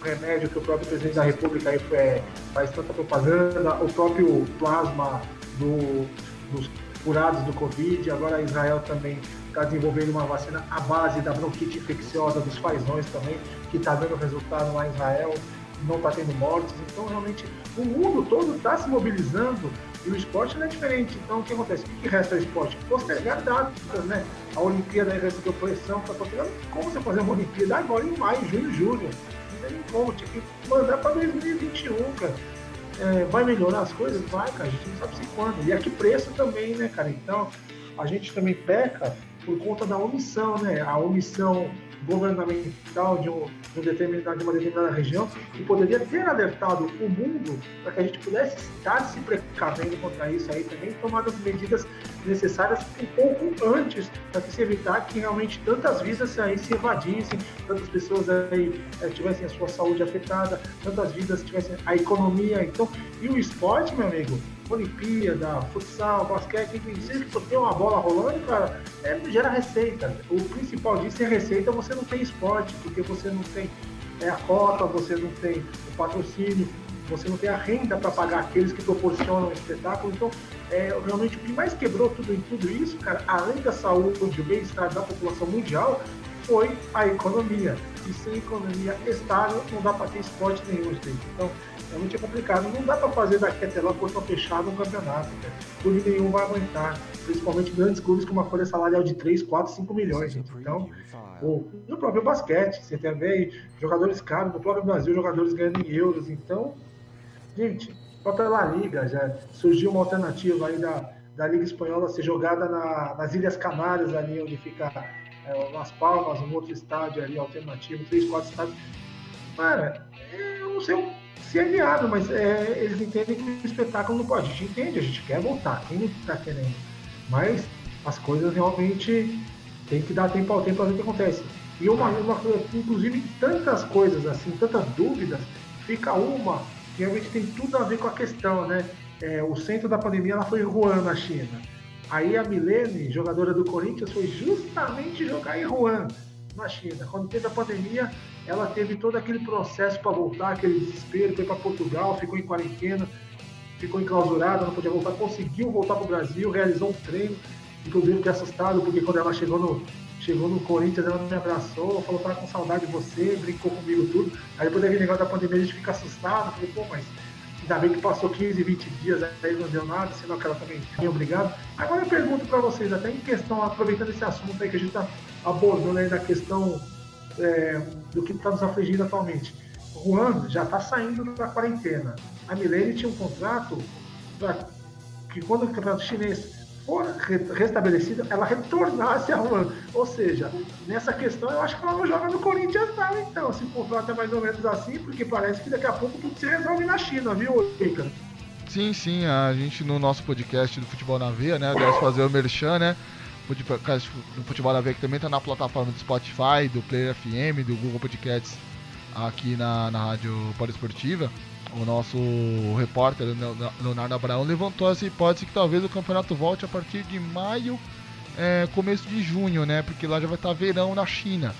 o remédio que o próprio presidente da República aí, é, faz tanta propaganda, o próprio plasma do, dos curados do Covid, agora Israel também está desenvolvendo uma vacina à base da bronquite infecciosa dos fazões também, que está dando resultado lá em Israel, não está tendo mortes. Então, realmente, o mundo todo está se mobilizando e o esporte não é diferente. Então, o que acontece? O que resta ao esporte? Postergar datas, né? A Olimpíada recebeu pressão para postergar. Como você fazer uma Olimpíada agora em maio, junho, julho? Tem como, tinha que mandar para 2021, cara. É, vai melhorar as coisas? Vai, cara, a gente não sabe se quando. E a que preço também, né, cara? Então, a gente também peca por conta da omissão, né? A omissão governamental de, um, de, um determinado, de uma determinada região que poderia ter alertado o mundo para que a gente pudesse estar se precavendo contra isso aí também, tomar as medidas necessárias um pouco antes para que se evitar que realmente tantas vidas aí se evadissem, tantas pessoas aí é, tivessem a sua saúde afetada, tantas vidas tivessem a economia. Então, e o esporte, meu amigo, Olimpíada, futsal, basquete, se você tem uma bola rolando, cara, é, gera receita. O principal disso é receita, você não tem esporte, porque você não tem é, a cota, você não tem o patrocínio, você não tem a renda para pagar aqueles que proporcionam o espetáculo. Então, é, realmente, o que mais quebrou tudo em tudo isso, cara, além da saúde, o bem-estar da população mundial, foi a economia. E sem economia estável, não dá para ter esporte nenhum, gente. Então, é complicado. Não dá para fazer daqui até lá portão fechado um campeonato. Cara. Clube nenhum vai aguentar. Principalmente grandes clubes com uma folha salarial de 3, 4, 5 milhões, gente. Então, o, no próprio basquete, você tem aí jogadores caros, no próprio Brasil, jogadores ganhando em euros. Então, gente, própria La Liga já surgiu uma alternativa aí da, da Liga Espanhola ser jogada na, nas Ilhas Canárias, ali onde fica é, Las Palmas, um outro estádio ali alternativo, três, quatro estádios. Cara, eu não sei se é viável, mas é, eles entendem que o espetáculo não pode. A gente entende, a gente quer voltar, quem não está querendo. Mas as coisas realmente tem que dar tempo ao tempo para ver o que acontece. E uma, uma, inclusive tantas coisas assim, tantas dúvidas, fica uma que realmente tem tudo a ver com a questão, né? É, o centro da pandemia ela foi em Wuhan, na China. Aí a Milene, jogadora do Corinthians, foi justamente jogar em Wuhan, na China. Quando teve a pandemia, ela teve todo aquele processo para voltar, aquele desespero, foi para Portugal, ficou em quarentena, ficou enclausurada, não podia voltar, conseguiu voltar para o Brasil, realizou um treino, inclusive fiquei assustado, porque quando ela chegou no, chegou no Corinthians, ela me abraçou, falou que com saudade de você, brincou comigo tudo. Aí depois daquele negócio da pandemia a gente fica assustado, falei, pô, mas ainda bem que passou 15, 20 dias, aí não deu nada, senão que ela também tinha obrigado. Agora eu pergunto para vocês, até em questão, aproveitando esse assunto aí que a gente está abordando aí da questão é, do que está nos afligindo atualmente. Juan já está saindo da quarentena. A Milene tinha um contrato para que quando o campeonato chinês for restabelecida, ela retornasse ao ano. Ou seja, nessa questão eu acho que ela não joga no Corinthians não, então. Se o contrato é mais ou menos assim, porque parece que daqui a pouco tudo se resolve na China, viu, Ricardo? Sim, sim, a gente no nosso podcast do Futebol na Veia, né, aliás, fazer o merchan, né, podcast do Futebol Veia que também está na plataforma do Spotify, do Player FM, do Google Podcasts, aqui na, na Rádio Poliesportiva. Esportiva o nosso repórter Leonardo Abraão levantou essa hipótese que talvez o campeonato volte a partir de maio, é, começo de junho, né? Porque lá já vai estar verão na China.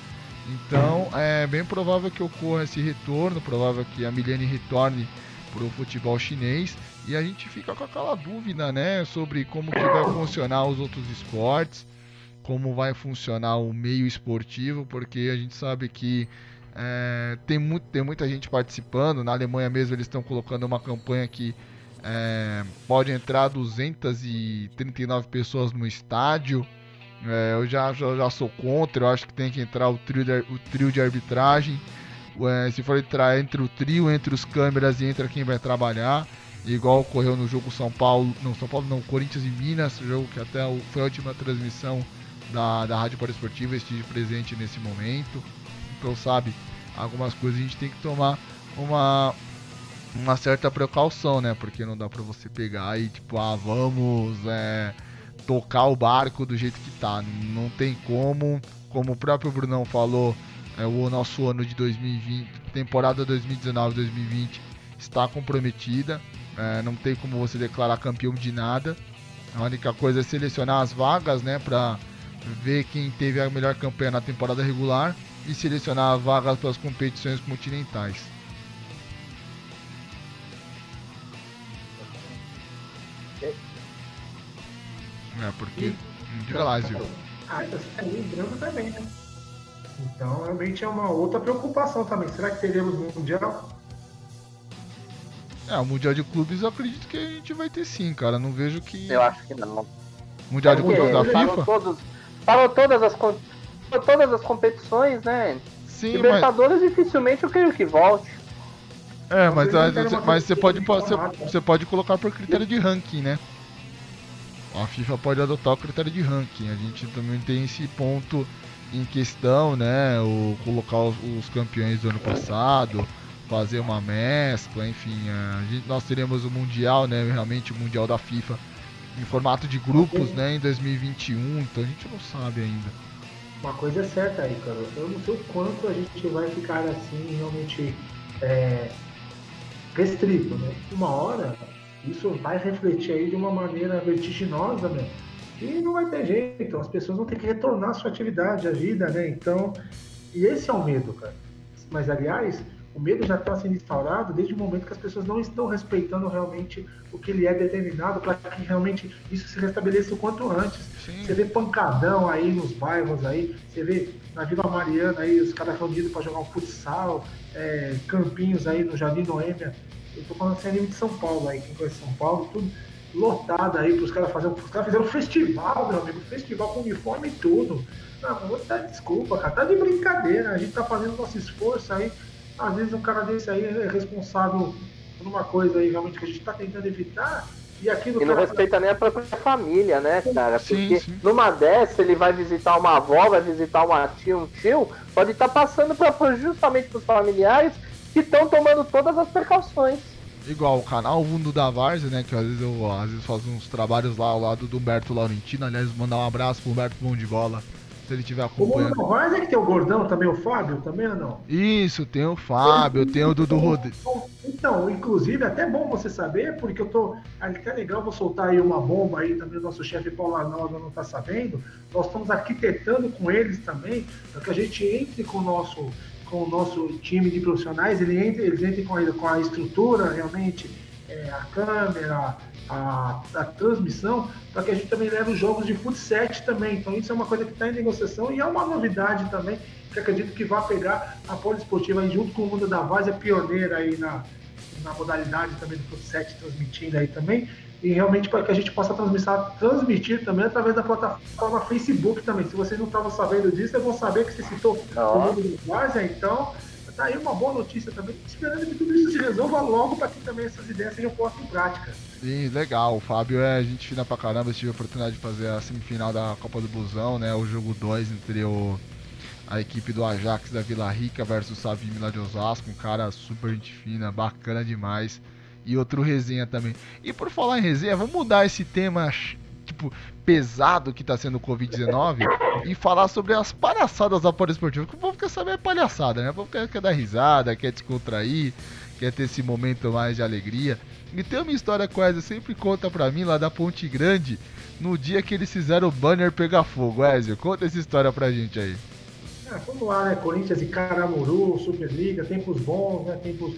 Então é bem provável que ocorra esse retorno, provável que a Milene retorne para o futebol chinês e a gente fica com aquela dúvida, né, sobre como que vai funcionar os outros esportes, como vai funcionar o meio esportivo, porque a gente sabe que é, tem, muito, tem muita gente participando. Na Alemanha mesmo eles estão colocando uma campanha que é, pode entrar 239 pessoas no estádio. É, eu já, já, já, sou contra, eu acho que tem que entrar o trio de, o trio de arbitragem. É, se for entrar entre o trio, entre os câmeras e entra quem vai trabalhar. Igual ocorreu no jogo São Paulo, não São Paulo não, Corinthians e Minas, jogo que até foi a última transmissão da, da Rádio Esportiva, estive presente nesse momento. Então sabe, algumas coisas a gente tem que tomar uma, uma certa precaução, né? Porque não dá pra você pegar e tipo, ah, vamos é, tocar o barco do jeito que tá. Não tem como, como o próprio Brunão falou, é, o nosso ano de 2020, temporada 2019-2020 está comprometida. É, não tem como você declarar campeão de nada. A única coisa é selecionar as vagas, né? Pra ver quem teve a melhor campanha na temporada regular e selecionar vagas para as competições continentais. É, porque. Diga lá, Zil. Ah, tá lembrando também, né? Então, realmente é uma outra preocupação também. Será que teremos Mundial? É, o Mundial de Clubes eu acredito que a gente vai ter sim, cara. Não vejo que. Eu acho que não. Mundial de Clubes da FIFA? Todos, parou todas as, todas as competições, né? Sim, Libertadores mas... dificilmente eu creio que volte. É, mas, a, mas você, pode, você, você pode colocar por critério de ranking, né? A FIFA pode adotar o critério de ranking. A gente também tem esse ponto em questão, né? O colocar os, os campeões do ano passado, fazer uma mescla, enfim. Gente, nós teremos o Mundial, né? Realmente o Mundial da FIFA em formato de grupos, né? Em 2021, então a gente não sabe ainda uma coisa é certa aí, cara. Eu não sei o quanto a gente vai ficar assim realmente é, restrito, né? Uma hora isso vai refletir aí de uma maneira vertiginosa, né? E não vai ter jeito, as pessoas vão ter que retornar à sua atividade, à vida, né? Então, e esse é o medo, cara. Mas aliás, o medo já está sendo instaurado desde o momento que as pessoas não estão respeitando realmente o que lhe é determinado para que realmente isso se restabeleça o quanto antes. Sim. Você vê pancadão aí nos bairros aí, você vê na Vila Mariana aí os caras reunidos para jogar um futsal, é, campinhos aí no Jardim Noêmia. Eu tô falando assim, de São Paulo aí, quem conhece São Paulo, tudo lotado aí para os caras fazerem. Os caras fizeram um festival, meu amigo, festival com uniforme e tudo. Não, vou dar desculpa, cara. Tá de brincadeira. A gente tá fazendo nosso esforço aí às vezes um cara desse aí é responsável por uma coisa aí realmente que a gente está tentando evitar. E, aquilo e não cara... respeita nem a própria família, né, cara? Sim, Porque sim. numa dessa ele vai visitar uma avó, vai visitar uma tia, um tio, pode estar tá passando pra, justamente para os familiares que estão tomando todas as precauções. Igual o canal Mundo da Várzea, né? Que às vezes eu às vezes faço uns trabalhos lá ao lado do Humberto Laurentino. Aliás, mandar um abraço pro Humberto Bom de Bola se ele estiver acompanhando. O é que tem o Gordão também, o Fábio também ou não? Isso, tem o Fábio, tem o Dudu Rodrigues. Então, inclusive, é até bom você saber, porque eu tô. Até legal, vou soltar aí uma bomba aí também, o nosso chefe Paulo Arnaldo não está sabendo. Nós estamos arquitetando com eles também, para que a gente entre com o nosso, com o nosso time de profissionais, ele entre, eles entrem com a, com a estrutura realmente é, a câmera, a, a transmissão, para que a gente também leve os jogos de futsal também. Então isso é uma coisa que está em negociação e é uma novidade também, que acredito que vai pegar a poliesportiva aí junto com o mundo da Vaz, é pioneira aí na, na modalidade também do futsal transmitindo aí também. E realmente para que a gente possa transmitir, também através da plataforma Facebook também. Se vocês não estavam sabendo disso, eu vou saber que você citou o mundo da Vaz, então tá aí uma boa notícia também, esperando que tudo isso se resolva logo para que também essas ideias sejam postas em prática. Sim, legal. O Fábio é gente fina pra caramba. Eu tive a oportunidade de fazer a semifinal da Copa do Busão, né? O jogo 2 entre o, a equipe do Ajax da Vila Rica versus o Savim lá de Osasco. Um cara super gente fina, bacana demais. E outro resenha também. E por falar em resenha, vamos mudar esse tema tipo, pesado que tá sendo o Covid-19 e falar sobre as palhaçadas da Esportiva. Que o povo quer saber é palhaçada, né? O povo quer, quer dar risada, quer descontrair, quer ter esse momento mais de alegria. E tem uma história que o Wesley sempre conta pra mim lá da Ponte Grande, no dia que eles fizeram o banner pegar fogo. Wesley, conta essa história pra gente aí. É, vamos lá, né? Corinthians e Caramuru, Superliga, tempos bons, né? Tempos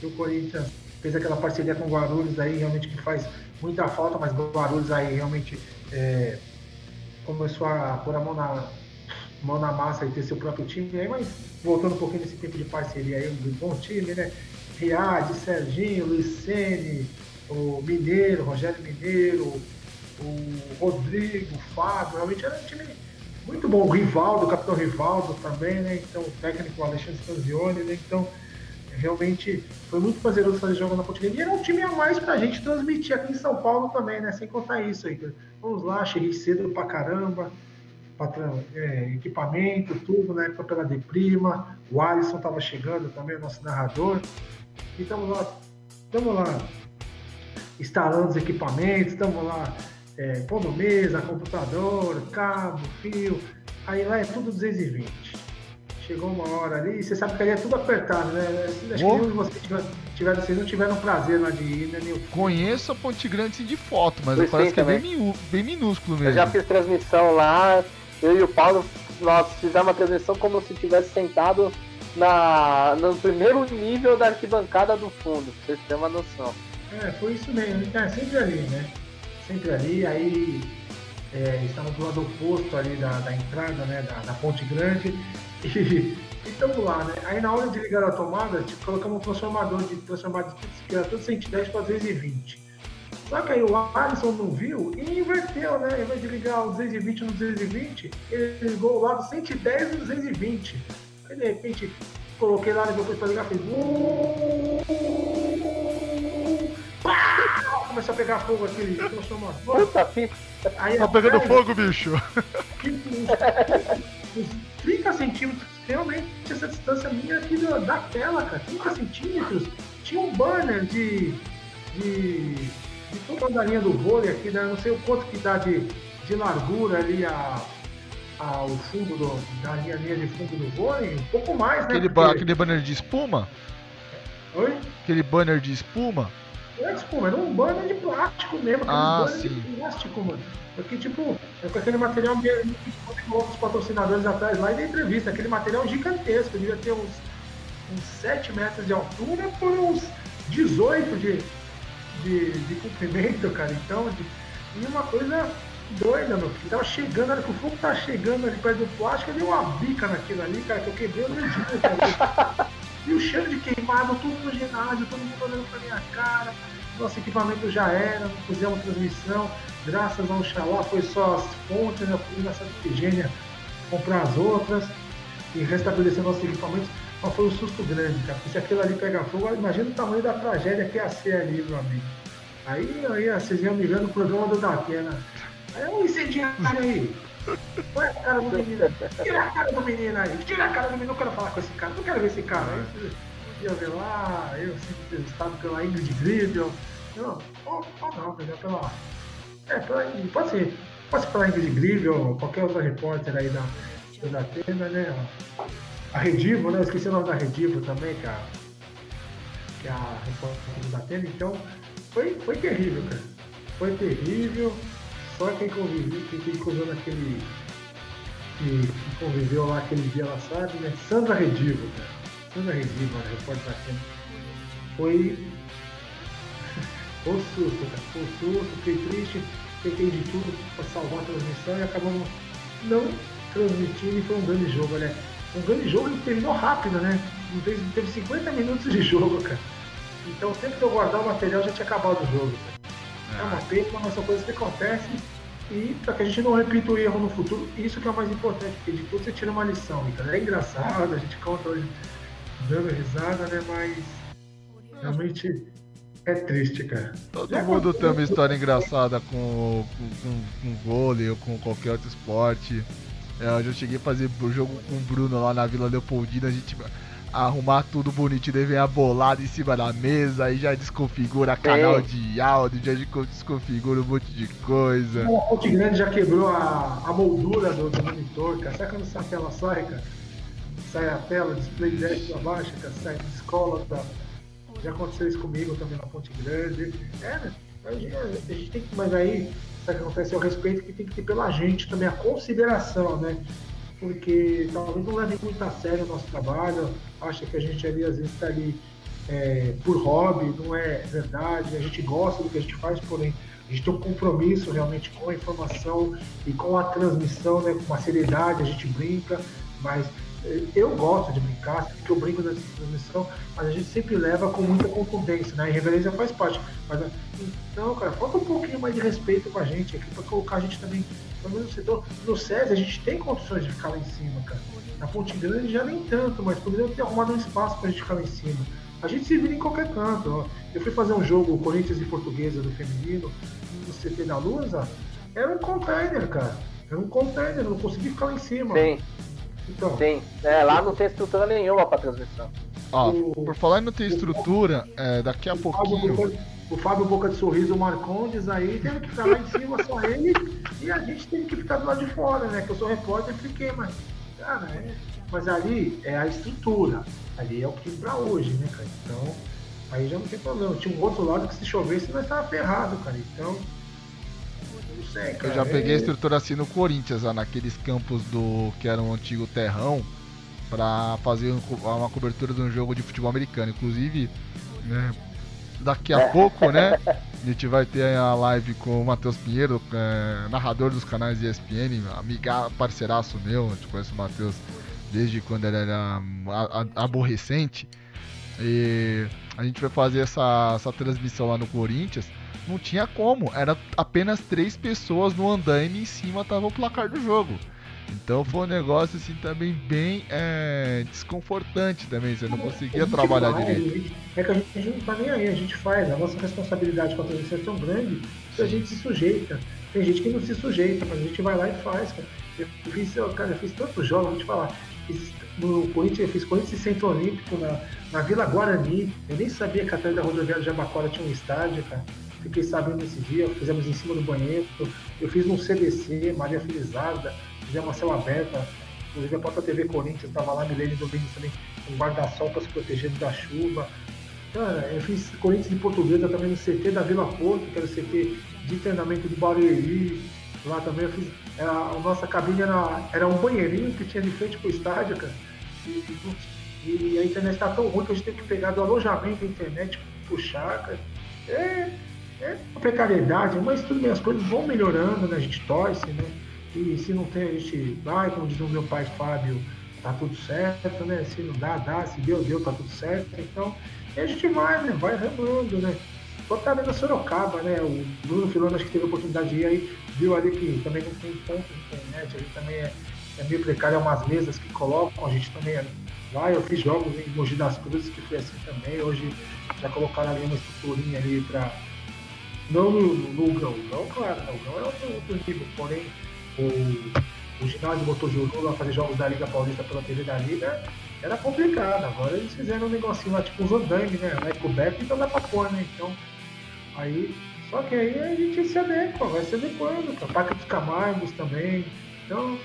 que o Corinthians fez aquela parceria com o Guarulhos aí, realmente que faz muita falta, mas Guarulhos aí realmente é, começou a pôr a mão na, mão na massa e ter seu próprio time aí, mas voltando um pouquinho nesse tempo de parceria aí, um bom time, né? Riad, Serginho, Luiz Sene, o Mineiro, Rogério Mineiro, o Rodrigo, o Fábio, realmente era um time muito bom. O Rivaldo, o capitão Rivaldo também, né? Então, o técnico Alexandre Scanzioni, né? Então, realmente foi muito prazeroso fazer jogo na Ponte E era um time a mais pra gente transmitir aqui em São Paulo também, né? Sem contar isso aí. Vamos lá, cheguei cedo pra caramba. Patrão, é, equipamento, tudo, né? Papel de prima. O Alisson tava chegando também, nosso narrador. E estamos lá, estamos lá instalando os equipamentos, estamos lá é, pondo mesa, computador, cabo, fio. Aí lá é tudo 220 chegou uma hora ali, você sabe que ali é tudo apertado, né? Acho oh. que vocês tiveram, vocês não tiveram prazer lá de ir, né, Nil? Conheço a Ponte Grande de foto, mas parece que é bem, bem, minúsculo mesmo. Eu já fiz transmissão lá, eu e o Paulo, nós fizemos uma transmissão como se estivesse sentado na, no primeiro nível da arquibancada do fundo, pra vocês terem uma noção. É, foi isso mesmo, é sempre ali, né? Sempre ali, aí é, estamos do lado oposto ali da, da entrada, né, da, da Ponte Grande, e estamos lá, né? Aí na hora de ligar a tomada, tipo, colocamos um transformador de transformador que era tudo 110 para 220. Só que aí o Alisson não viu e inverteu, né? Ao invés de ligar o 220 no 220, ele ligou o lado 110 no 220. Aí de repente coloquei lá, depois para ligar, fez. Começou a pegar fogo aquele transformador. Puta fita. Aí, tá pegando fogo, bicho. uns 30 centímetros, realmente essa distância minha aqui da tela, cara, 30 centímetros, tinha um banner de, de, de toda a linha do vôlei aqui, né? não sei o quanto que dá de, de largura ali a, a, o fundo do, da linha, linha de fundo do vôlei, um pouco mais, né? Aquele, Porque... aquele banner de espuma? Oi? Aquele banner de espuma? É de espuma, era um banner de plástico mesmo, ah, banner sim. de plástico, mano. Porque, tipo, é com aquele material mesmo os patrocinadores atrás lá e da entrevista, aquele material gigantesco, devia ter uns, uns 7 metros de altura por uns 18 de, de, de comprimento, cara. Então, de, e uma coisa doida, meu filho. Tava chegando, era que o fogo tava chegando ali perto do plástico, deu uma bica naquilo ali, cara, que eu quebrei o meu dia, cara. E o cheiro de queimado, tudo no ginásio, todo mundo olhando pra minha cara. Nosso equipamento já era, não fizemos transmissão graças ao Xalá foi só as fontes, né? fui Santa Efigênia comprar as outras e restabelecer nossos equipamentos, mas foi um susto grande, cara. Porque se aquilo ali pegar fogo, imagina o tamanho da tragédia que ia ser ali, meu amigo. Aí, aí vocês iam me vendo o programa do Datena. Aí é um incendiário aí. Põe a cara do menino. Tira a cara do menino aí. Tira a cara do menino. Não quero falar com esse cara. Não quero ver esse cara. Aí você podia ver lá, eu sempre estava pela Ingrid Gribel. Não, ou, não, melhor pela é, pode ser. Pode ser falar Ingrid Grigg ou qualquer outra repórter aí da, da Atena, né? A Redivo, né? Eu esqueci o nome da Redivo também, que é que é a repórter da Atena. Então, foi, foi terrível, cara. Foi terrível. Só quem conviveu, quem ficou naquele. Que, que, conviveu lá aquele dia, ela sabe, né? Sandra Redivo, cara. Sandra Redivo, a repórter da Atena. Foi O susto, cara. Foi susto, fiquei triste, tentei de tudo para salvar a transmissão e acabamos não transmitindo e foi um grande jogo, né? Um grande jogo que terminou rápido, né? Teve, teve 50 minutos de jogo, cara. Então sempre que eu guardar o material já tinha acabado o jogo. Cara. É uma é. pena, mas são coisas que acontecem e para que a gente não repita o erro no futuro, isso que é o mais importante, porque de tudo você tira uma lição, então é engraçado, a gente conta hoje dando risada, né? Mas realmente é triste, cara. Todo Já mundo tem uma história engraçada com, com, com, com vôlei ou com qualquer outro esporte. É, eu já cheguei a fazer jogo com o Bruno lá na Vila Leopoldina, a gente arrumar tudo bonitinho, daí vem a bolada em cima da mesa, aí já desconfigura canal de áudio, já desconfigura um monte de coisa. O Ponte Grande já quebrou a, a moldura do, do monitor, cara. Sabe quando essa tela sai, cara? Sai a tela, display desce pra baixo, cara, sai de escola, tá? Já aconteceu isso comigo também na Ponte Grande. É, né? A gente, a gente tem que, mas aí, sabe o que acontece? É o respeito que tem que ter pela gente também, a consideração, né? Porque talvez não leve muito a sério o nosso trabalho, acha que a gente ali às vezes está ali é, por hobby, não é verdade, a gente gosta do que a gente faz, porém a gente tem um compromisso realmente com a informação e com a transmissão, né, com uma seriedade, a gente brinca, mas é, eu gosto de brincar, porque eu brinco nessa transmissão, mas a gente sempre leva com muita contundência, né? A irreverência faz parte. Mas, então, cara, falta um pouquinho mais de respeito com a gente aqui, para colocar a gente também pelo menos no setor. No SESI a gente tem condições de ficar lá em cima, cara. Na Ponte Grande já nem tanto, mas poderia ter arrumado um espaço pra gente ficar lá em cima. A gente se vira em qualquer canto. Ó. Eu fui fazer um jogo Corinthians e Portuguesa do feminino no CT da Lusa, era um container, cara. Era um container, não consegui ficar lá em cima. Sim. Então, Sim, é, lá não tem estrutura nenhuma para transmissão. Ó, por falar em não ter estrutura, é, daqui a pouquinho o Fábio Boca de Sorriso, o Marcondes aí, teve que ficar lá em cima, só ele, e a gente teve que ficar do lado de fora, né? Que eu sou repórter e fiquei, mas, cara, é, mas ali é a estrutura, ali é o que pra hoje, né, cara? Então, aí já não tem problema. Tinha um outro lado que se chovesse nós tava ferrado, cara. Então, não sei, cara. Eu já peguei a estrutura assim no Corinthians, lá naqueles campos do que era um antigo terrão, para fazer uma cobertura de um jogo de futebol americano. Inclusive, né, daqui a pouco, né? A gente vai ter a live com o Matheus Pinheiro, é, narrador dos canais ESPN, amiga, parceiraço meu, eu conheço o Matheus desde quando ele era aborrecente. E a gente vai fazer essa, essa transmissão lá no Corinthians. Não tinha como, era apenas três pessoas no andaime e em cima tava o placar do jogo. Então foi um negócio assim também bem é, desconfortante também, você não conseguia trabalhar vai, direito. é que a gente não tá nem aí, a gente faz, a nossa responsabilidade com a transmissão é tão grande que a gente se sujeita. Tem gente que não se sujeita, mas a gente vai lá e faz, cara. Eu fiz, cara, eu fiz tantos jogos, vou te falar. Fiz, no Corinthians, eu fiz Corinthians e Centro Olímpico na, na Vila Guarani. Eu nem sabia que atrás da rodoviária de Jabaquara tinha um estádio, cara. Fiquei sabendo nesse dia, fizemos em cima do banheiro. Eu fiz no CDC, Maria Felizarda fizemos uma céu aberta, inclusive a própria TV Corinthians estava lá, Milene Domingos também, um guarda-sol para se proteger da chuva. Cara, eu fiz Corinthians de Portuguesa também no CT da Vila Porto, que era o CT de treinamento do Barueri. Lá também eu fiz. Era, a nossa cabine era, era um banheirinho que tinha de frente pro estádio, cara. E, e a internet está tão ruim que a gente tem que pegar do alojamento da internet, puxar, cara. É, é uma precariedade, mas tudo bem, as coisas vão melhorando, né? A gente torce, né? E se não tem, a gente vai, como diz o meu pai Fábio, tá tudo certo, né? Se não dá, dá, se deu, deu, tá tudo certo. Então, a gente vai, né? Vai remando, né? Só tá vendo a Sorocaba, né? O Bruno Filano acho que teve a oportunidade de ir aí, viu ali que também não tem de internet, ali também é, é meio precário, é umas mesas que colocam, a gente também vai, eu fiz jogos em Mogi das Cruzes que foi assim também, hoje já colocaram ali uma estruturinha ali para não no, no, não, claro, o Gão é outro, outro nível, porém o, o ginásio botou Juru lá fazer jogos da Liga Paulista pela TV da Liga, era complicado. Agora eles fizeram um negocinho lá, tipo os andaime, né? Lá é coberto, então dá pra pôr, né? Então, aí. Só que aí a gente se adequa, vai se adequando, o Parque dos Camargos também. Então,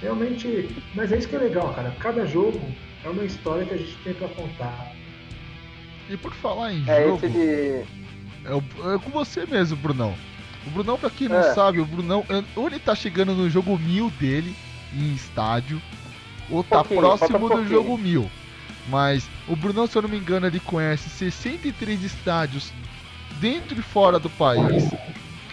realmente. Mas é isso que é legal, cara. Cada jogo é uma história que a gente tem pra contar. E por falar em é jogo. Esse de... é, é com você mesmo, Brunão. O Brunão, pra quem não é. sabe, o Brunão, ou ele tá chegando no jogo mil dele, em estádio, ou tá próximo do jogo mil. Mas o Brunão, se eu não me engano, ele conhece 63 estádios dentro e fora do país.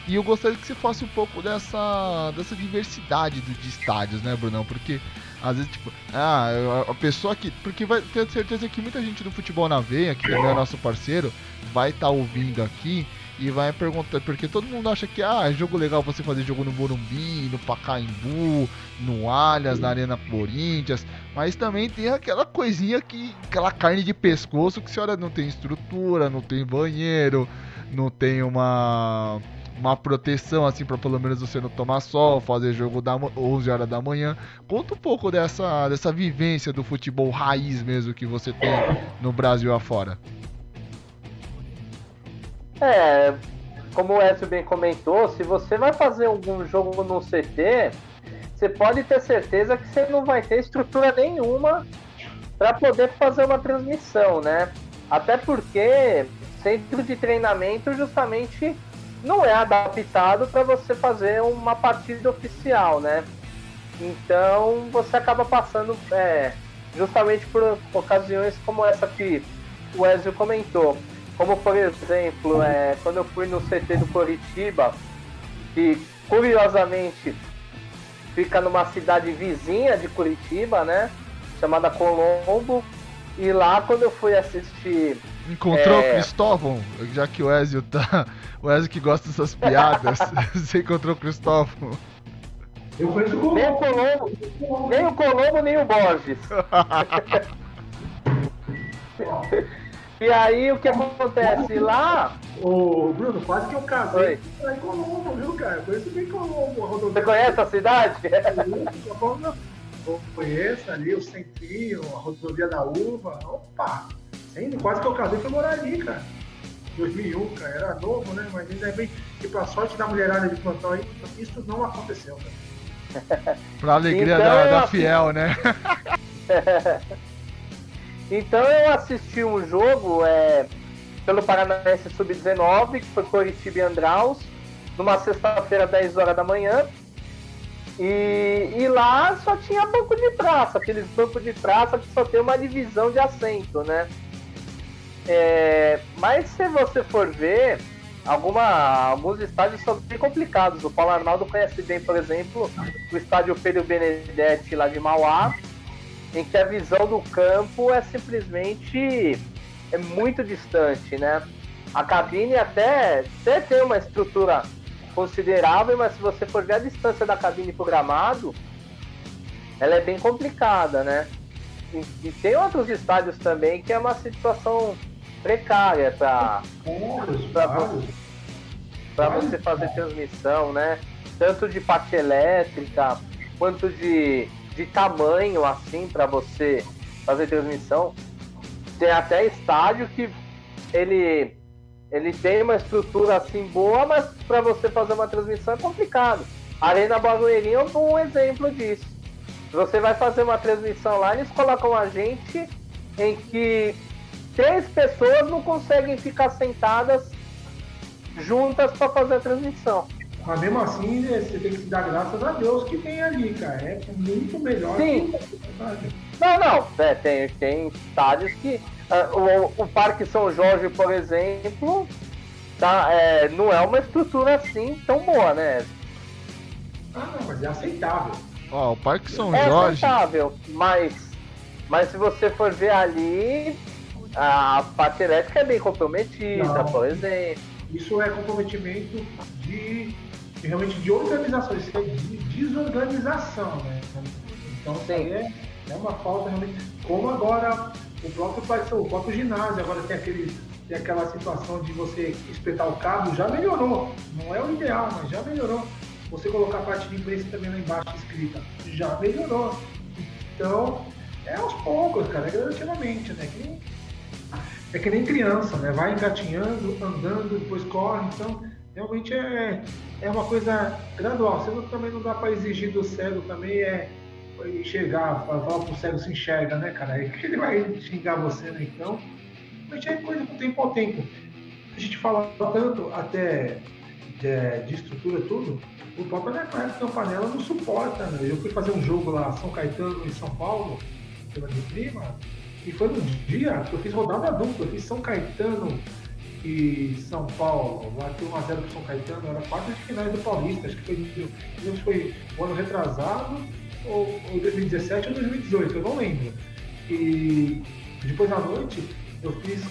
E eu gostaria que você fosse um pouco dessa, dessa diversidade de estádios, né, Brunão? Porque às vezes, tipo, ah, a pessoa que. Porque vai ter certeza que muita gente do futebol na veia, que também é nosso parceiro, vai estar tá ouvindo aqui e vai perguntar, porque todo mundo acha que ah, é jogo legal você fazer jogo no Morumbi, no Pacaembu, no Allianz, na Arena Corinthians, mas também tem aquela coisinha que aquela carne de pescoço que a senhora não tem estrutura, não tem banheiro, não tem uma uma proteção assim para pelo menos você não tomar sol, fazer jogo da 11 horas da manhã. Conta um pouco dessa dessa vivência do futebol raiz mesmo que você tem no Brasil afora. É, como o Ezio bem comentou, se você vai fazer algum jogo no CT, você pode ter certeza que você não vai ter estrutura nenhuma para poder fazer uma transmissão, né? Até porque centro de treinamento justamente não é adaptado para você fazer uma partida oficial, né? Então você acaba passando é, justamente por ocasiões como essa que o Ezio comentou. Como por exemplo, é, quando eu fui no CT do Curitiba, que curiosamente fica numa cidade vizinha de Curitiba, né? Chamada Colombo. E lá quando eu fui assistir. Encontrou é... o Cristóvão, já que o Ezio tá. O Ezio que gosta dessas piadas. Você encontrou o Cristóvão. Eu conheço o Nem o Colombo, nem o Colombo, nem o Borges. E aí o que acontece lá? Ô Bruno, quase que eu casei. Oi. Em Colombo, viu, cara? Eu conheço bem Colombo. Você conhece a cidade? Eu conheço ali o Centrinho, a rodovia da Uva. Opa! Sim, quase que eu casei foi morar ali, cara. 2001, cara, era novo, né? Mas ainda bem que, pra sorte da mulherada de plantão aí, isso não aconteceu, cara. pra alegria então, da, da Fiel, né? Então eu assisti um jogo é, pelo Paranaense Sub-19, que foi Coritiba e Andraus, numa sexta-feira, 10 horas da manhã. E, e, lá só tinha banco de praça, aqueles bancos de praça que só tem uma divisão de assento, né? É, mas se você for ver, alguma, alguns estádios são bem complicados. O Paulo Arnaldo conhece bem, por exemplo, o estádio Pedro Benedetti lá de Mauá, em que a visão do campo é simplesmente é muito distante, né? A cabine até, até tem uma estrutura considerável, mas se você for ver a distância da cabine para o gramado, ela é bem complicada, né? E, e, tem outros estádios também que é uma situação precária para para você fazer transmissão, né? Tanto de parte elétrica quanto de de tamanho assim para você fazer transmissão. Tem até estádio que ele ele tem uma estrutura assim boa, mas para você fazer uma transmissão é complicado. A Arena Barueri é um bom exemplo disso. Você vai fazer uma transmissão lá, eles colocam a gente em que três pessoas não conseguem ficar sentadas juntas para fazer a transmissão. Mas mesmo assim, né, você tem que dar graças a Deus que tem ali, cara. É muito melhor Sim. que Não, não. É, tem, tem estádios que. Uh, o, o Parque São Jorge, por exemplo, tá, é, não é uma estrutura assim tão boa, né? Ah, não, mas é aceitável. Ó, oh, o Parque São é Jorge. É aceitável, mas, mas se você for ver ali, a parte elétrica é bem comprometida, não, por exemplo. Isso é comprometimento de realmente de organização, isso é de desorganização, né? Então aí é, é uma falta realmente. Como agora o próprio o próprio ginásio agora tem aquele tem aquela situação de você espetar o cabo, já melhorou. Não é o ideal, mas já melhorou. Você colocar a parte de imprensa também lá embaixo escrita, já melhorou. Então, é aos poucos, cara, é gradativamente, né? Que nem, é que nem criança, né? Vai engatinhando, andando, depois corre. Então, realmente é, é uma coisa gradual. Você não, também não dá para exigir do cego também é enxergar, falar pro cego se enxerga, né, cara? É que ele vai xingar você, né? Então, realmente é coisa com tempo ao tempo. A gente fala tanto até de, de estrutura tudo, o próprio Necroed Campanella não suporta, né? Eu fui fazer um jogo lá, São Caetano em São Paulo, pela minha prima, e foi um dia que eu fiz rodada dupla, eu fiz São Caetano e São Paulo, bateu 1x0 pro São Caetano, era quarta de finais do Paulista, acho que foi, que foi ano retrasado, ou, ou 2017 ou 2018, eu não lembro. E depois à noite eu fiz,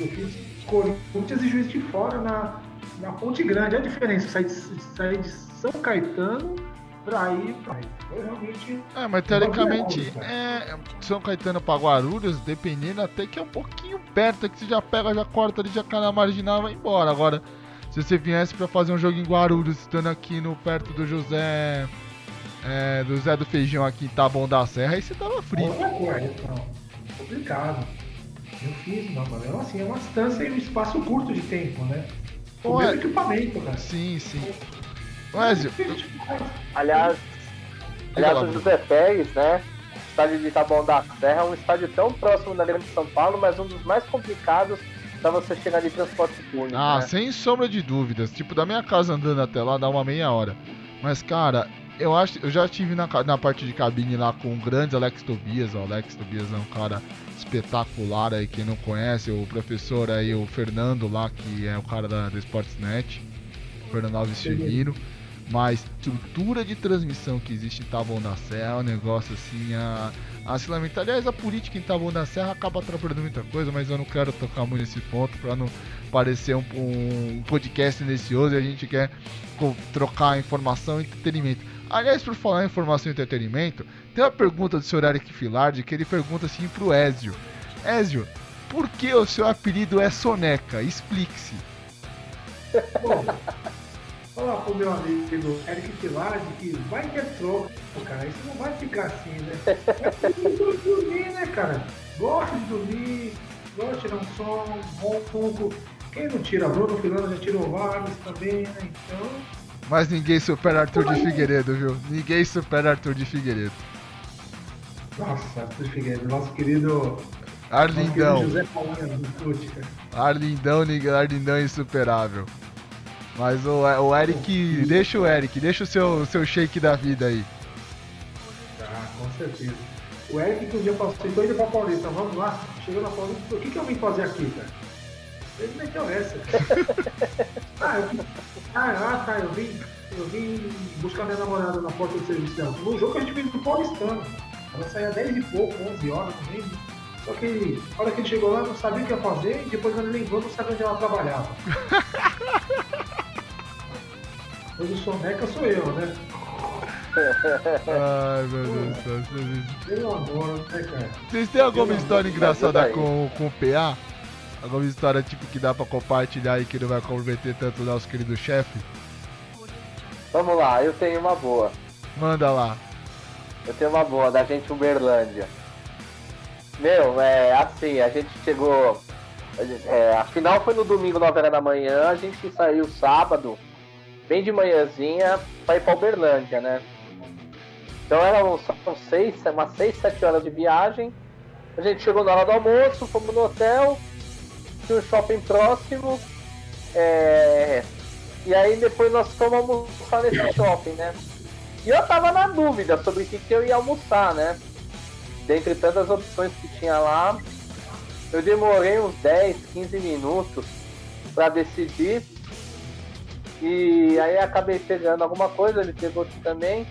eu fiz Corinthians e Juiz de Fora na, na Ponte Grande. A diferença, sair de, sair de São Caetano pra ir pra. Foi realmente. É, mas teoricamente, é, São Caetano pra Guarulhos, dependendo até que é um pouquinho perto, que você já pega, já corta ali, já cai na marginal e vai embora. Agora, se você viesse pra fazer um jogo em Guarulhos, estando aqui no perto do José. É, do Zé do Feijão aqui em Taboão da Serra, aí você tava frio. Outra coisa, não. Complicado. Eu fiz, não, mas assim, é uma distância e um espaço curto de tempo, né? O Ué. mesmo equipamento, cara. Sim, sim. Wesley, Aliás, aliás o. José Pérez, né? O estádio de Taboão da Serra é um estádio tão próximo da Grande São Paulo, mas um dos mais complicados pra você chegar de transporte público. Ah, né? sem sombra de dúvidas. Tipo, da minha casa andando até lá dá uma meia hora. Mas, cara, eu acho, eu já estive na, na parte de cabine lá com o grande Alex Tobias. O Alex Tobias é um cara espetacular aí, quem não conhece, o professor aí, o Fernando lá, que é o cara da, da Sportsnet, o Fernando Alves Firmino. Mas estrutura de transmissão que existe em Taboão da Serra é um negócio assim, a, a se lamentar. Aliás, a política em Taboão da Serra acaba atrapalhando muita coisa, mas eu não quero tocar muito nesse ponto para não parecer um, um podcast tendencioso e a gente quer trocar informação e entretenimento. Aliás, por falar em informação e entretenimento, tem uma pergunta do Sr. Eric Filardi que ele pergunta assim pro Ezio: Ezio, por que o seu apelido é Soneca? Explique-se. Falar pro meu amigo Eric Pilardi que vai ter troco, cara. Isso não vai ficar assim, né? É dormir, né, cara? Gosta de dormir, gosta de tirar um som, bom pouco. Quem não tira Bruno Filano já tirou vários também, né? Então, Mas ninguém supera Arthur de Figueiredo, viu? Ninguém supera Arthur de Figueiredo. nossa, Arthur Figueiredo, nosso querido, Arlindão. José cara. Arlindão, Arlindão insuperável. Mas o, o Eric, deixa o Eric, deixa o seu, seu shake da vida aí. Ah, com certeza. O Eric que um dia passou, tô indo pra Paulista, vamos lá. Chegou na Paulista, o que, que eu vim fazer aqui, cara? Ele meteu essa, cara. ah, eu, ah, ah, tá, eu vim, eu vim buscar minha namorada na porta do serviço dela. No jogo a gente fez no Paulistano. Ela saía 10 e pouco, 11 horas, lembro. Só que a hora que ele chegou lá, não sabia o que ia fazer e depois ele lembrou, não sabia onde ela trabalhava. Mas o Soneca sou eu, né? Ai, meu Deus do céu. Pelo amor, né, cara? Vocês têm alguma Pelo história amor, engraçada aí. com, com o PA? Alguma história tipo que dá pra compartilhar e que não vai comprometer tanto o nosso querido chefe? Vamos lá, eu tenho uma boa. Manda lá. Eu tenho uma boa, da gente Uberlândia. Meu, é assim, a gente chegou. é, a final foi no domingo, 9 horas da manhã, a gente saiu sábado, bem de manhãzinha, pra ir pra Uberlândia, né? Então eram são seis, umas 6, 7 horas de viagem. A gente chegou na hora do almoço, fomos no hotel, tinha um shopping próximo. é, E aí depois nós fomos almoçar nesse shopping, né? E eu tava na dúvida sobre o que, que eu ia almoçar, né? Dentre tantas opções que tinha lá, eu demorei uns 10, 15 minutos para decidir. E aí acabei pegando alguma coisa, ele pegou também.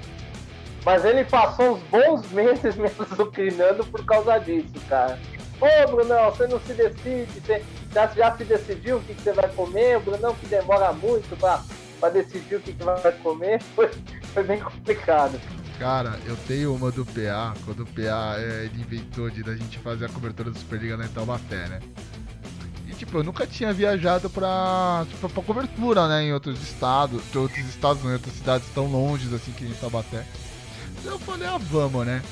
Mas ele passou uns bons meses me azucrinando por causa disso, cara. Ô, Brunão, você não se decide, você já, já se decidiu o que, que você vai comer? O Brunão que demora muito pra decidir o que, que vai comer, foi, foi bem complicado. Cara, eu tenho uma do PA, quando o PA é, ele inventou de da gente fazer a cobertura do Superliga lá em Taubaté, né? Tipo, eu nunca tinha viajado pra, tipo, pra cobertura, né? Em outros estados, outros estados, em outras cidades tão longe assim que em Taubaté. Eu falei, ah, vamos, né?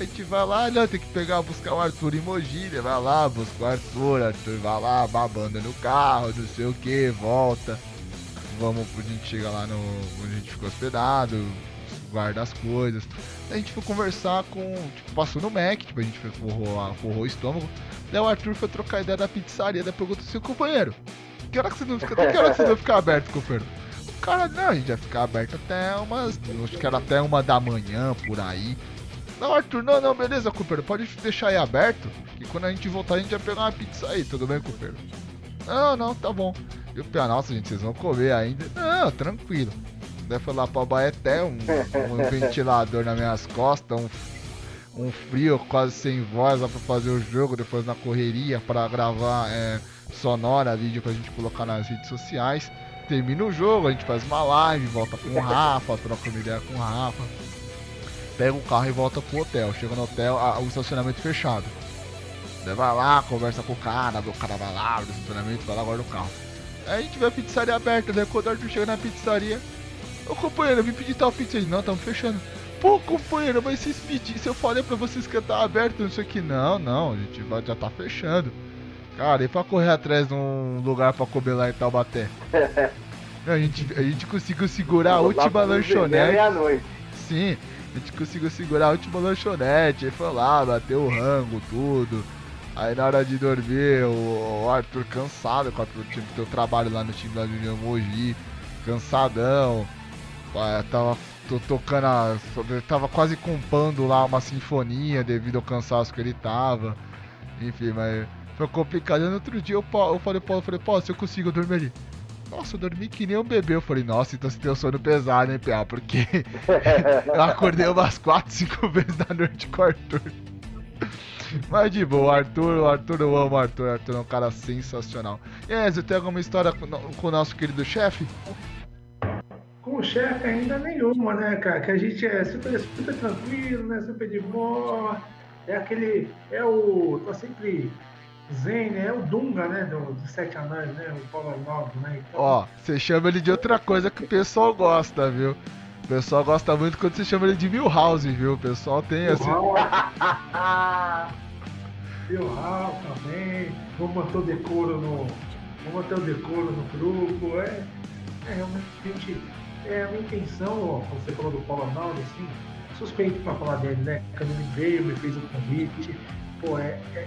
A gente vai lá, não, tem que pegar, buscar o Arthur em ele vai lá, busca o Arthur, Arthur vai lá, babando no carro, não sei o que, volta. Vamos, a gente chega lá no, onde a gente ficou hospedado, guarda as coisas. Daí a gente foi conversar com, tipo, passou no Mac, tipo, a gente foi, forrou, forrou o estômago. Daí o Arthur foi trocar ideia da pizzaria, daí perguntou assim, companheiro, que hora que você não fica, que hora que você não fica aberto, companheiro? O cara, não, a gente vai ficar aberto até umas, acho que era até uma da manhã, por aí. Não, Arthur, não, não, beleza, companheiro, pode deixar aí aberto, que quando a gente voltar a gente vai pegar uma pizza aí, tudo bem, companheiro? Não, não, tá bom. E o Pia, nossa, gente, vocês vão comer ainda? Não, tranquilo. Daí foi lá pra Baeté, um, um ventilador nas minhas costas, um, um frio quase sem voz lá pra fazer o jogo, depois na correria para gravar é, sonora, vídeo pra gente colocar nas redes sociais. Termina o jogo, a gente faz uma live, volta com o Rafa, troca uma ideia com o Rafa. Pega o carro e volta pro hotel. Chega no hotel, a, o estacionamento fechado. Daí vai lá, conversa com o cara, o cara vai lá, abre o estacionamento, vai lá, guarda o carro. Aí a gente vê a pizzaria aberta, daí quando o Arthur chega na pizzaria, Ô companheiro, eu vim pedir tal pizza. Ele, não, estamos fechando. Pô, companheiro, mas vocês pediram. Se eu falei pra vocês que tá aberto, não sei o que. Não, não, a gente vai, já tá fechando. Cara, e pra correr atrás de um lugar pra comer lá em Taubaté? a, gente, a gente conseguiu segurar a última lanchonete. Meia-noite. Sim, a gente conseguiu segurar a última lanchonete. Aí foi lá, bateu o rango, tudo. Aí na hora de dormir, o, Arthur cansado, com o ter o trabalho lá no time da Junior Mogi, cansadão. Tava tô tocando a, tava quase compondo lá uma sinfonia devido ao cansaço que ele tava. Enfim, mas foi complicado. no outro dia eu, eu falei, Paulo, eu falei, Paulo, se eu consigo dormir ali. Nossa, eu dormi que nem um bebê. Eu falei, nossa, então você tem um sono pesado, hein, PA? Porque eu acordei umas 4, 5 vezes na noite com o Arthur. Mas de boa, o Arthur, o Arthur, eu amo o Arthur. O Arthur é um cara sensacional. E aí, você tem alguma história com, com o nosso querido chefe? Com chefe ainda nenhuma, né, cara? Que a gente é super, super tranquilo, né? Super de boa. É aquele. É o. Tá sempre Zen, né? É o Dunga, né? Do, do Sete Anões, né? O Paulo Arnaldo, né? Então... Ó, você chama ele de outra coisa que o pessoal gosta, viu? O pessoal gosta muito quando você chama ele de Milhouse, viu? O pessoal tem assim. Milhouse também. Vamos manter o decoro no. Vamos manter o decoro no grupo. É, é realmente é, a minha intenção, ó, você falou do Paulo Arnaldo, assim, suspeito para falar dele, né? Quando ele veio, me fez o convite. Pô, é, é,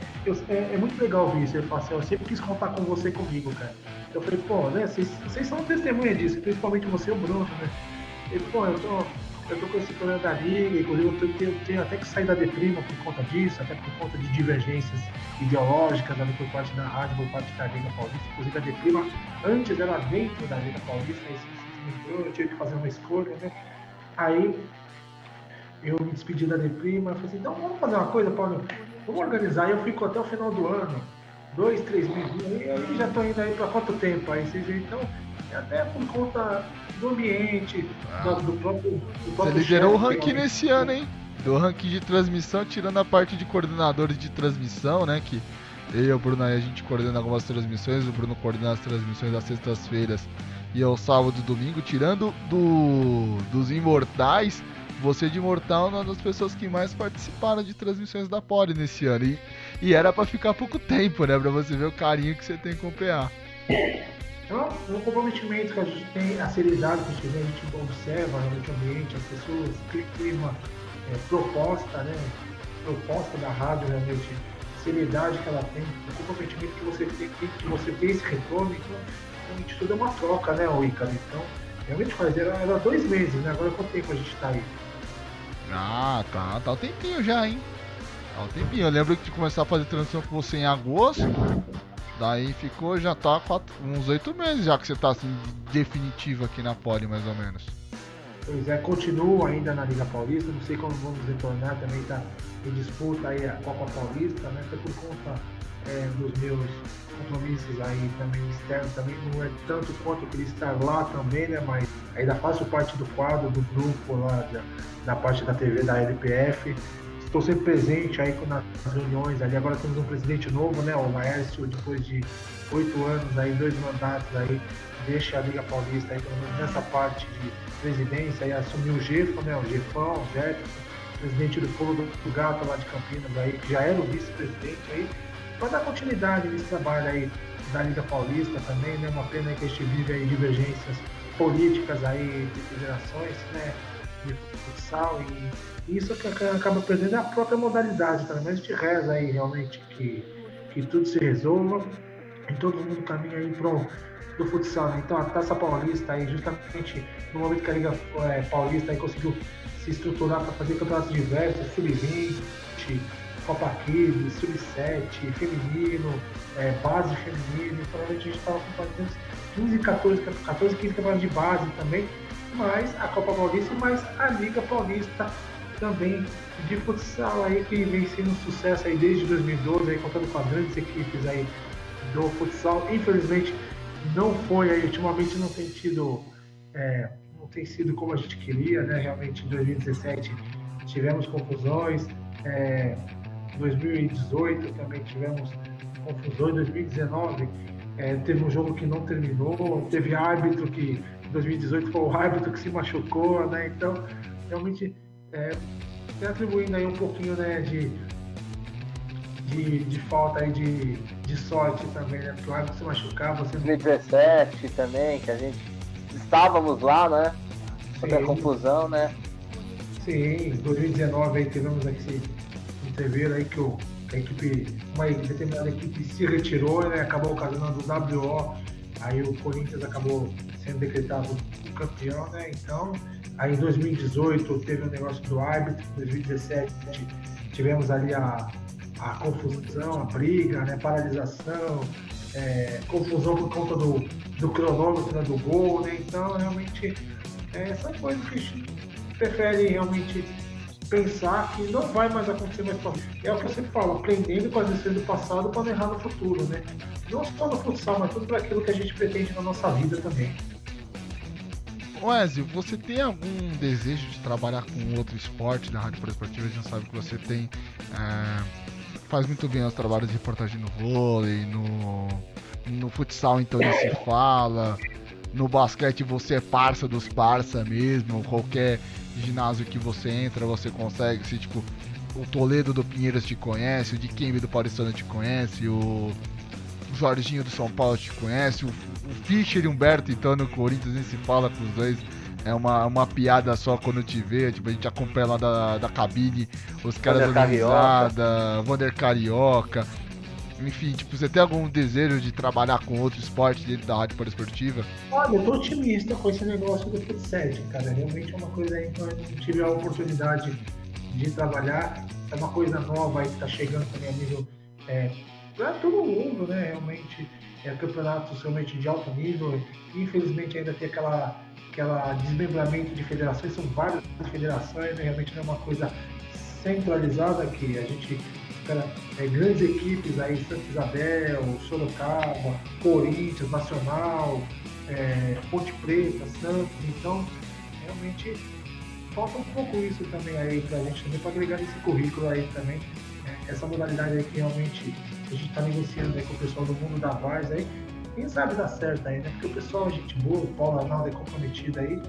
é, é, muito legal ouvir isso. Ele fala assim, eu sempre quis contar com você comigo, cara. Eu falei, pô, né, vocês, são testemunha disso, principalmente você e o Bruno, né? Ele, pô, eu tô, eu tô com esse problema da liga, inclusive eu tenho, tenho, tenho até que sair da Deprima por conta disso, até por conta de divergências ideológicas ali por parte da rádio, por parte da Liga Paulista. Inclusive a Deprima, antes era dentro da Liga Paulista, eu tive que fazer uma escolha, né? Aí eu me despedi da Deprima, falei assim, então vamos fazer uma coisa, Paulo, vamos organizar, eu fico até o final do ano, dois, três meses, e aí já estou indo aí para quanto tempo? Aí vocês então, até por conta do ambiente, ah. do, do, próprio, do próprio. Você liderou o ranking nesse ano, hein? Do ranking de transmissão, tirando a parte de coordenadores de transmissão, né? Que eu e o Bruno aí a gente coordena algumas transmissões, o Bruno coordena as transmissões das sextas-feiras e ao sábado e domingo, tirando do, dos imortais, você de Imortal é uma das pessoas que mais participaram de transmissões da Poli nesse ano. E, e era para ficar pouco tempo, né? Pra você ver o carinho que você tem com o PA. É um, comprometimento que a gente tem, a seriedade que a gente, a gente observa no ambiente, as pessoas, clima, é, proposta, né? Proposta da rádio realmente, seriedade que ela tem, o comprometimento que você tem, que você tem esse retorno. Então, realmente tudo é uma troca, né, o Icaro? Então, realmente faz, era, era dois meses, né? Agora quanto tempo a gente tá aí? Ah, tá, tá o tempinho já, hein? Tá o tempinho. Eu lembro de começar a fazer transição com você em agosto. Daí ficou, já tá quatro, uns oito meses já que você tá assim, definitivo aqui na Poli, mais ou menos. Pois é, continua ainda na Liga Paulista, não sei quando vamos retornar, também tá em disputa aí a Copa Paulista, né? Até por conta é, dos meus compromissos aí também externos, também não é tanto quanto eu queria estar lá também, né? Mas ainda faço parte do quadro, do grupo lá, da, da parte da TV da LPF. Estou sempre presente aí nas reuniões ali. Agora temos um presidente novo, né? O Laércio, depois de oito anos aí, dois mandatos aí, deixa a Liga Paulista aí, pelo menos nessa parte de presidência, aí assumiu o Gefo, né? O Gefão, o Jefferson, presidente do Polo do Gato lá de Campinas aí, que já era o vice-presidente aí para dar continuidade nesse trabalho aí da Liga Paulista também, né? Uma pena que a gente vive aí divergências políticas aí de federações, né? De futsal e isso que acaba perdendo a própria modalidade também. Mas a gente reza aí realmente que, que tudo se resolva e todo mundo caminha aí pro do futsal. Né? Então a Taça Paulista aí, justamente no momento que a Liga é, Paulista aí conseguiu se estruturar para fazer campeonatos diversos, sub-20, Copa Kids, Sub-7, feminino, é, base feminino, então a gente estava com 15, 14, 14, 15 campeonatos de base também, mas a Copa Paulista, mas a Liga Paulista também de futsal aí que vem sendo um sucesso aí desde 2012, aí contando com as grandes equipes aí do futsal. Infelizmente não foi aí, ultimamente não tem tido, é, não tem sido como a gente queria, né? Realmente em 2017 tivemos confusões, é, 2018 também tivemos confusões, 2019 é, teve um jogo que não terminou, teve árbitro que em 2018 foi o árbitro que se machucou, né? Então realmente é, atribuindo aí um pouquinho né, de, de, de falta aí de, de sorte também, né? Porque o árbitro se machucar, você 2017 também, que a gente estávamos lá, né? Sobre a confusão, né? Sim, 2019 aí tivemos entreveiro aí que o, a equipe, uma determinada equipe se retirou, né? Acabou ocasionando o WO, aí o Corinthians acabou sendo decretado campeão, né? Então, aí em 2018 teve o um negócio do árbitro, em 2017 tivemos ali a, a confusão, a briga, né? Paralisação, é, confusão por conta do, do cronômetro né? do gol, né? Então, realmente, é, são coisas que prefere realmente pensar que não vai mais acontecer mais pra É o que eu sempre falo, aprendendo com as lições do passado para não errar no futuro, né? Não só no futsal, mas tudo para aquilo que a gente pretende na nossa vida também. Wesley, você tem algum desejo de trabalhar com outro esporte na Rádio Esportiva? A gente sabe que você tem. É, faz muito bem os trabalhos de reportagem no vôlei, no, no futsal então nem se fala. No basquete você é parça dos parça mesmo. Qualquer ginásio que você entra, você consegue. Se, tipo, o Toledo do Pinheiros te conhece, o de Kembe do Paulistano te conhece, o Jorginho do São Paulo te conhece, o, o Fischer e Humberto então no Corinthians nem se fala com os dois. É uma, uma piada só quando te vê, tipo, a gente acompanha lá da, da cabine, os caras da risada, Wander Carioca. Enfim, tipo, você tem algum desejo de trabalhar com outro esporte dentro da rádio esportiva? Olha, eu tô otimista com esse negócio do futsal, cara. Realmente é uma coisa aí que eu tive a oportunidade de trabalhar. É uma coisa nova aí que tá chegando também a nível é, todo mundo, né? Realmente é campeonato realmente de alto nível. Infelizmente ainda tem aquela, aquela desmembramento de federações, são várias federações, né? realmente não é uma coisa centralizada que a gente espera é, grandes equipes aí, Santa Isabel, Sorocaba, Corinthians, Nacional, é, Ponte Preta, Santos, então realmente falta um pouco isso também aí pra gente também para agregar esse currículo aí também. É, essa modalidade aí que realmente a gente está negociando aí com o pessoal do mundo da Vars aí. Quem sabe dá certo aí, né? Porque o pessoal é gente boa, o Paulo Arnaldo é comprometido aí.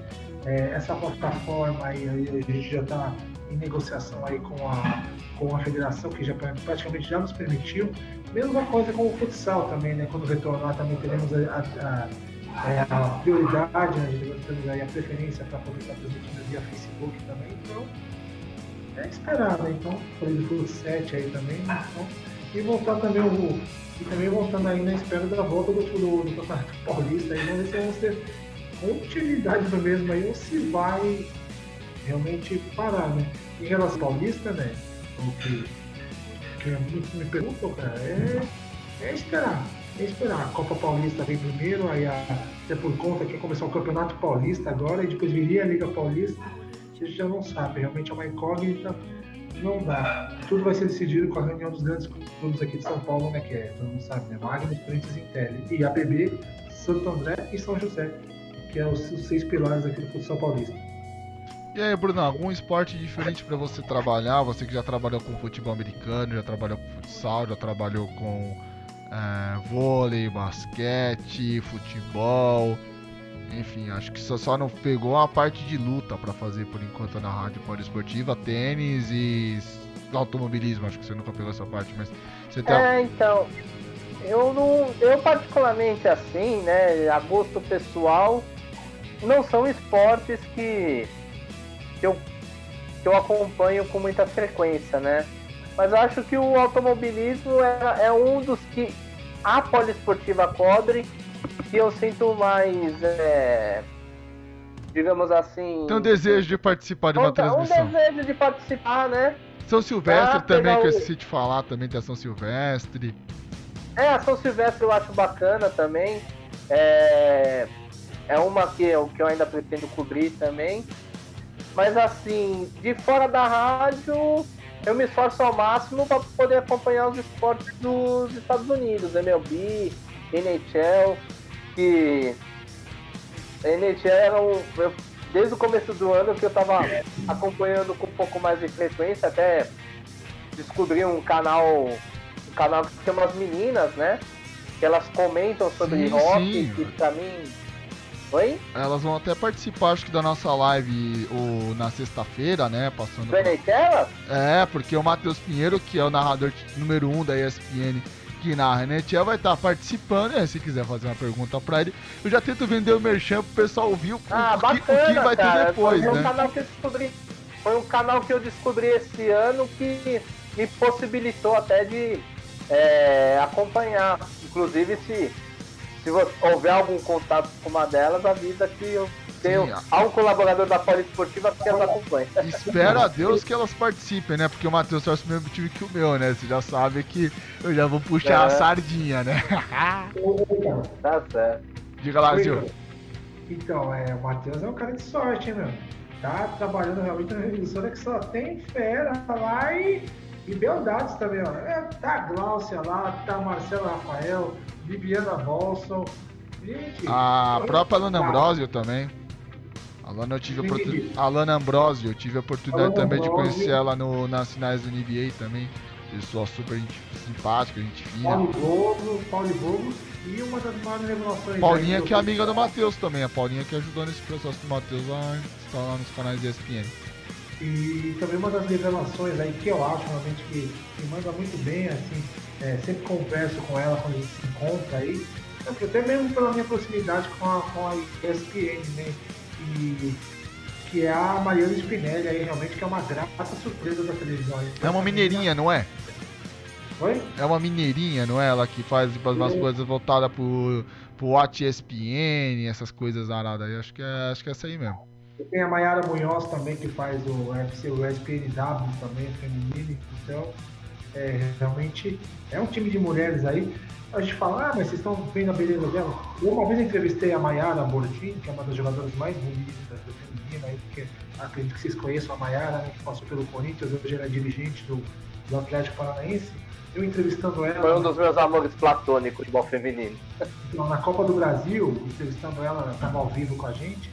É, essa plataforma aí, aí, a gente já está em negociação aí com a, com a federação, que já praticamente já nos permitiu. Mesma coisa com o futsal também, né? Quando retornar também teremos a, a, a, é, prioridade, né? a gente vai ter a preferência para poder estar transmitindo via Facebook também. Então, é esperar, né? Então, falei do futsal aí também. Então, e voltar também o. E também voltando aí na espera da volta do, do, do Campeonato Paulista, aí vamos ver se vamos ter continuidade do mesmo aí ou se vai realmente parar, né? Em relação ao Paulista, né? O que, que muitos me perguntam, cara, é, é esperar. É esperar. A Copa Paulista vem primeiro, aí a, até por conta que começar o Campeonato Paulista agora, e depois viria a Liga Paulista, a gente já não sabe. Realmente é uma incógnita não dá. Tudo vai ser decidido com a reunião dos grandes clubes aqui de São Paulo, né? Que é, todo mundo sabe, né? Magno, Corinthians Intel. E APB, Santo André e São José, que é os, os seis pilares aqui do futsal paulista. E aí, Bruno, algum esporte diferente para você trabalhar? Você que já trabalhou com futebol americano, já trabalhou com futsal, já trabalhou com é, vôlei, basquete, futebol. Enfim, acho que só, só não pegou a parte de luta para fazer por enquanto na rádio poliesportiva, tênis e automobilismo. Acho que você nunca pegou essa parte, mas você tem. É, então. Eu não. Eu particularmente assim, né? A gosto pessoal, não são esportes que, que, eu, que eu acompanho com muita frequência, né? Mas eu acho que o automobilismo é, é um dos que a poliesportiva cobre que eu sinto mais, é, digamos assim. Tem um desejo de participar de uma um, transmissão. Um desejo de participar, né? São Silvestre ah, também, que eu esqueci de falar, também tem a São Silvestre. É, a São Silvestre eu acho bacana também. É, é uma que eu, que eu ainda pretendo cobrir também. Mas assim, de fora da rádio, eu me esforço ao máximo para poder acompanhar os esportes dos Estados Unidos, MLB, NHL, que NHL era um, eu, desde o começo do ano que eu estava acompanhando com um pouco mais de frequência, até descobri um canal, um canal que tem umas meninas, né? Que elas comentam sobre sim, rock, sim. que pra mim Oi? Elas vão até participar, acho que, da nossa live o, na sexta-feira, né? Passando. Do pra... É, porque o Matheus Pinheiro, que é o narrador número 1 um da ESPN que narra NHL, vai estar participando. Né? Se quiser fazer uma pergunta pra ele, eu já tento vender o merchan pro pessoal ouvir o, ah, o, bacana, que, o que vai cara. ter depois, foi né? Um canal que eu descobri, foi um canal que eu descobri esse ano que me possibilitou até de é, acompanhar. Inclusive, se se você, houver algum contato com uma delas, avisa que eu tenho Sim, há um colaborador da Poliesportiva que as acompanha. Espero a Deus que elas participem, né? Porque o Matheus torce o mesmo time que o meu, né? Você já sabe que eu já vou puxar é. a sardinha, né? tá certo. Diga lá, Gil. Então, é, o Matheus é um cara de sorte, hein, meu? Tá trabalhando realmente na emissora que só tem fera lá e, e beldades também, ó. É, tá a Gláucia lá, tá Marcelo Rafael, Bibiana Bolson. Gente, a própria Alana Ambrosio também. Alana, eu tive a oportun... Alana Ambrosio, eu tive a oportunidade Alana também Ambrosio. de conhecer ela no, nas finais do NBA também. Pessoa super simpática, gente fina. Paulo Bobo, Paulo Bobo e uma das maiores revelações. Paulinha, que é amiga do Matheus também. A Paulinha que ajudou nesse processo do Matheus a estar lá nos canais de ESPN. E também uma das revelações aí que eu acho realmente que, que manda muito bem, assim, é, sempre converso com ela quando a gente se encontra aí, é até mesmo pela minha proximidade com a, com a ESPN, né? E, que é a Mariana Spinelli aí, realmente, que é uma grata surpresa da televisão. É uma mineirinha, não é? Oi? É uma mineirinha, não é? Ela que faz tipo, umas coisas voltadas pro, pro Watch ESPN, essas coisas aradas aí. Acho que é, acho que é essa aí mesmo. Tem a Mayara Munhoz também, que faz o, o ESPNW também, feminino. Então, é, realmente é um time de mulheres aí. A gente fala, ah, mas vocês estão vendo a beleza dela. Eu uma vez entrevistei a Mayara Bortin, que é uma das jogadoras mais bonitas do feminino, aí, porque acredito que vocês conheçam a Mayara, né, que passou pelo Corinthians, hoje era dirigente do, do Atlético Paranaense. Eu entrevistando ela. Foi um dos meus amores platônicos, futebol feminino. Então, na Copa do Brasil, entrevistando ela, ela estava ao vivo com a gente.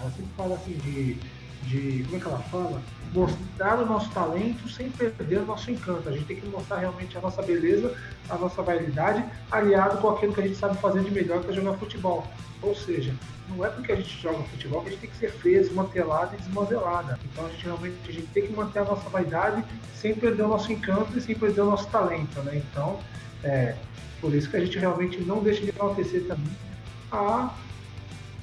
Ela sempre fala assim de de como é que ela fala? Mostrar o nosso talento sem perder o nosso encanto. A gente tem que mostrar realmente a nossa beleza, a nossa validade, aliado com aquilo que a gente sabe fazer de melhor, que é jogar futebol. Ou seja, não é porque a gente joga futebol que a gente tem que ser feio, desmantelada e desmodelada. Então a gente realmente a gente tem que manter a nossa vaidade sem perder o nosso encanto e sem perder o nosso talento, né? Então, é, por isso que a gente realmente não deixa de enaltecer também a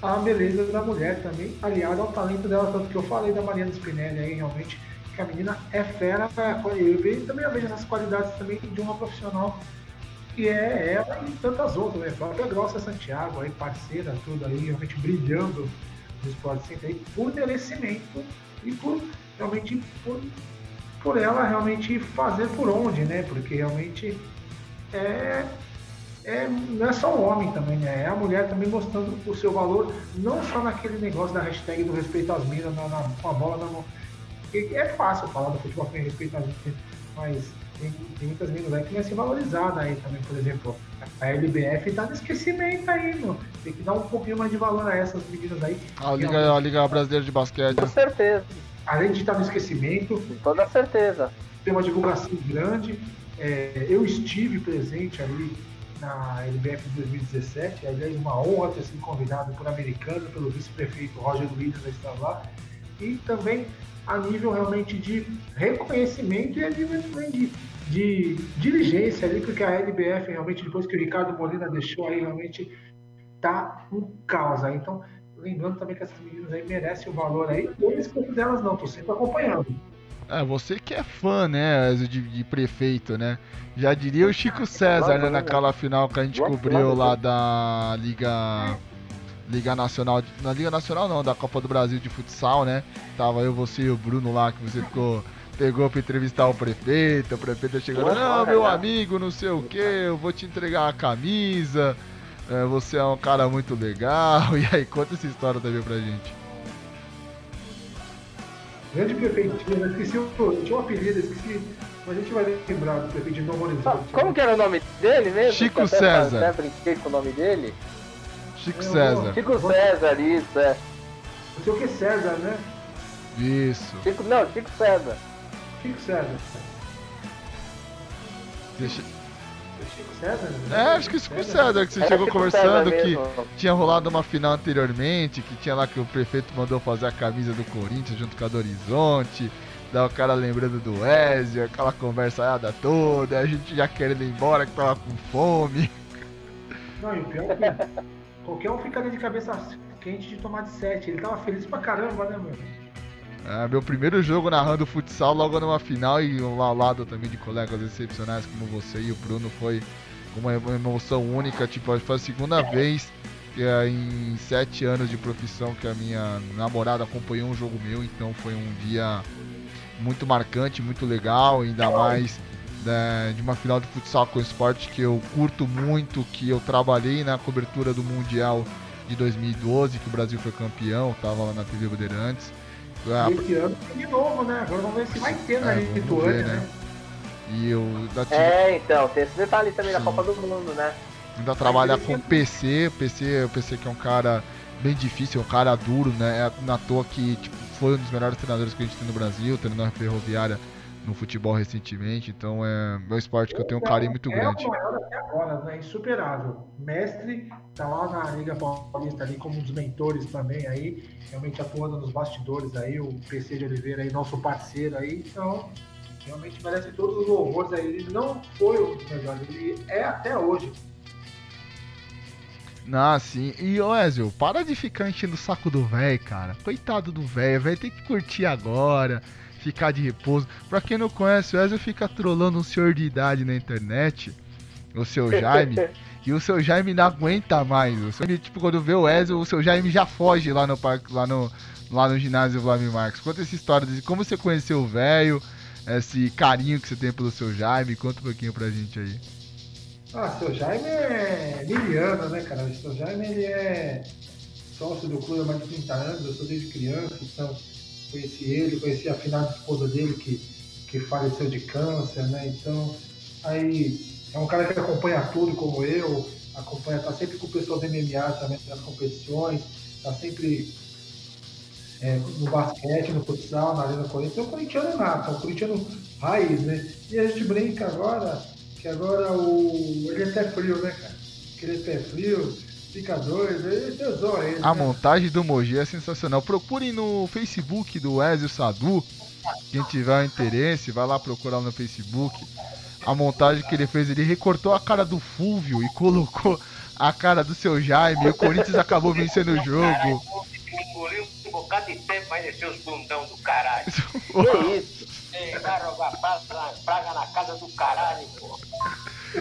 a beleza da mulher também, aliada ao talento dela, tanto que eu falei da Mariana Spinelli aí, realmente, que a menina é fera, eu vejo, também eu vejo essas qualidades também de uma profissional que é ela e tantas outras, né? A própria Grossa Santiago, aí, parceira, tudo aí, realmente brilhando no esporte center aí, por merecimento e por realmente por, por ela realmente fazer por onde, né? Porque realmente é é, não é só o homem também, né? É a mulher também mostrando o seu valor, não só naquele negócio da hashtag do respeito às minas na, na, com a bola na mão. Porque é fácil falar do futebol com respeito às minas, mas tem, tem, muitas minas aí que não é se valorizada aí também, por exemplo. A LBF tá no esquecimento aí, mano. Tem que dar um pouquinho mais de valor a essas meninas aí. A Liga, a Liga Brasileira de Basquete. Com certeza. Além de estar no esquecimento. Com toda certeza. Tem uma divulgação grande. É, eu estive presente ali na LBF de 2017. Aliás, uma honra ter sido convidado por americano, pelo vice-prefeito Roger Williams a estar lá. E também a nível realmente de reconhecimento e de, de, de diligência ali, porque a LBF realmente, depois que o Ricardo Molina deixou aí, realmente tá um caos. Então, lembrando também que essas meninas aí merecem o valor aí. Esqueço delas não, tô sempre acompanhando. É, você que é fã, né, de, de, prefeito, né? Já diria o Chico César, né, naquela final que a gente cobriu lá da Liga Liga Nacional, na Liga Nacional não, da Copa do Brasil de futsal, né? Tava eu, você e o Bruno lá, que você ficou pegou pra entrevistar o prefeito, o prefeito chegou, não, meu amigo, não sei o que, eu vou te entregar a camisa, é, você é um cara muito legal, e aí conta essa história também pra gente. Grande prefeitinho, esqueci o. Tinha um apelido, esqueci. Mas a gente vai lembrar do prefeito de Novo Horizonte. Como que era o nome dele mesmo? Chico César. Até brinquei com o nome dele. Chico César. Chico César, isso, é. Não sei o que César, né? Isso. Chico, não, Chico César. Chico César. Deixa... César? Né? É, acho que Chico César, que você chegou Chico conversando que tinha rolado uma final anteriormente, que tinha lá que o prefeito mandou fazer a camisa do Corinthians junto com a do Horizonte. Daí o cara lembrando do Ezio, aquela conversaiada toda, a gente já querendo ir embora que tava com fome. Não, e o pior é que qualquer um ficaria de cabeça quente de tomar de 7. Ele tava feliz pra caramba, né, mano? É, meu primeiro jogo narrando futsal logo numa final e ao lado também de colegas excepcionais como você e o Bruno foi uma uma emoção única, tipo, foi a segunda vez que, é, em sete anos de profissão que a minha namorada acompanhou um jogo meu, então foi um dia muito marcante, muito legal, ainda mais né, de uma final de futsal com esporte que eu curto muito, que eu trabalhei na cobertura do Mundial de 2012, que o Brasil foi campeão, tava lá na TV Bandeirantes. Ah, esse ano tem de novo, né? Agora vamos ver se vai ter na É, Lituânia, ver, né? né? E eu ainda, tive- É, então, tem esse detalhe também da Sim. Copa do Mundo, né? ainda trabalha com PC, PC, o PC que é um cara bem difícil, um cara duro, né? É na toa que tipo, foi um dos melhores treinadores que a gente tem no Brasil, treinou na Ferroviária no futebol recentemente, então é meu esporte que eu tenho um carinho muito é grande. o maior até agora, né? Insuperável. Mestre tá lá na Liga Paulista ali como um dos mentores também aí, realmente atuando nos bastidores aí, o PC de Oliveira aí, nosso parceiro aí, então realmente merece todos os louvores aí. Ele não foi o melhor, ele é até hoje. Ah, sim. E, ô Ezio, para de ficar enchendo o saco do velho, cara. Coitado do velho, velho tem que curtir agora, ficar de repouso. Pra quem não conhece, o Ezio fica trolando um senhor de idade na internet, o seu Jaime, e o seu Jaime não aguenta mais. O seu Jaime, tipo, quando vê o Ezio, o seu Jaime já foge lá no parque, lá no, lá no ginásio Vladimir Marques. Conta essa história de como você conheceu o velho, esse carinho que você tem pelo seu Jaime, conta um pouquinho pra gente aí. Ah, seu Jaime é liliano, né, cara? O seu Jaime ele é sócio do clube há mais de 30 anos, eu sou desde criança, então conheci ele, conheci a finada esposa dele que, que faleceu de câncer, né? Então, aí é um cara que acompanha tudo como eu, acompanha, tá sempre com o pessoal do MMA também nas competições, tá sempre é, no basquete, no futsal, na Arena Corinthians, é um corintiano nato, é corintiano raiz, né? E a gente brinca agora que agora o. ele é pé frio, né, cara? Que ele é pé frio, fica doido, ele tesou ele. A né? montagem do Mogi é sensacional. Procurem no Facebook do Ezio Sadu. Quem tiver interesse, vai lá procurar no Facebook. A montagem que ele fez, ele recortou a cara do Fúvio e colocou a cara do seu Jaime. E o Corinthians acabou vencendo o jogo. Engoliu um bocado de tempo, vai descer os bundão do caralho. Que isso? Ei, vai rogar praga, praga na casa do caralho.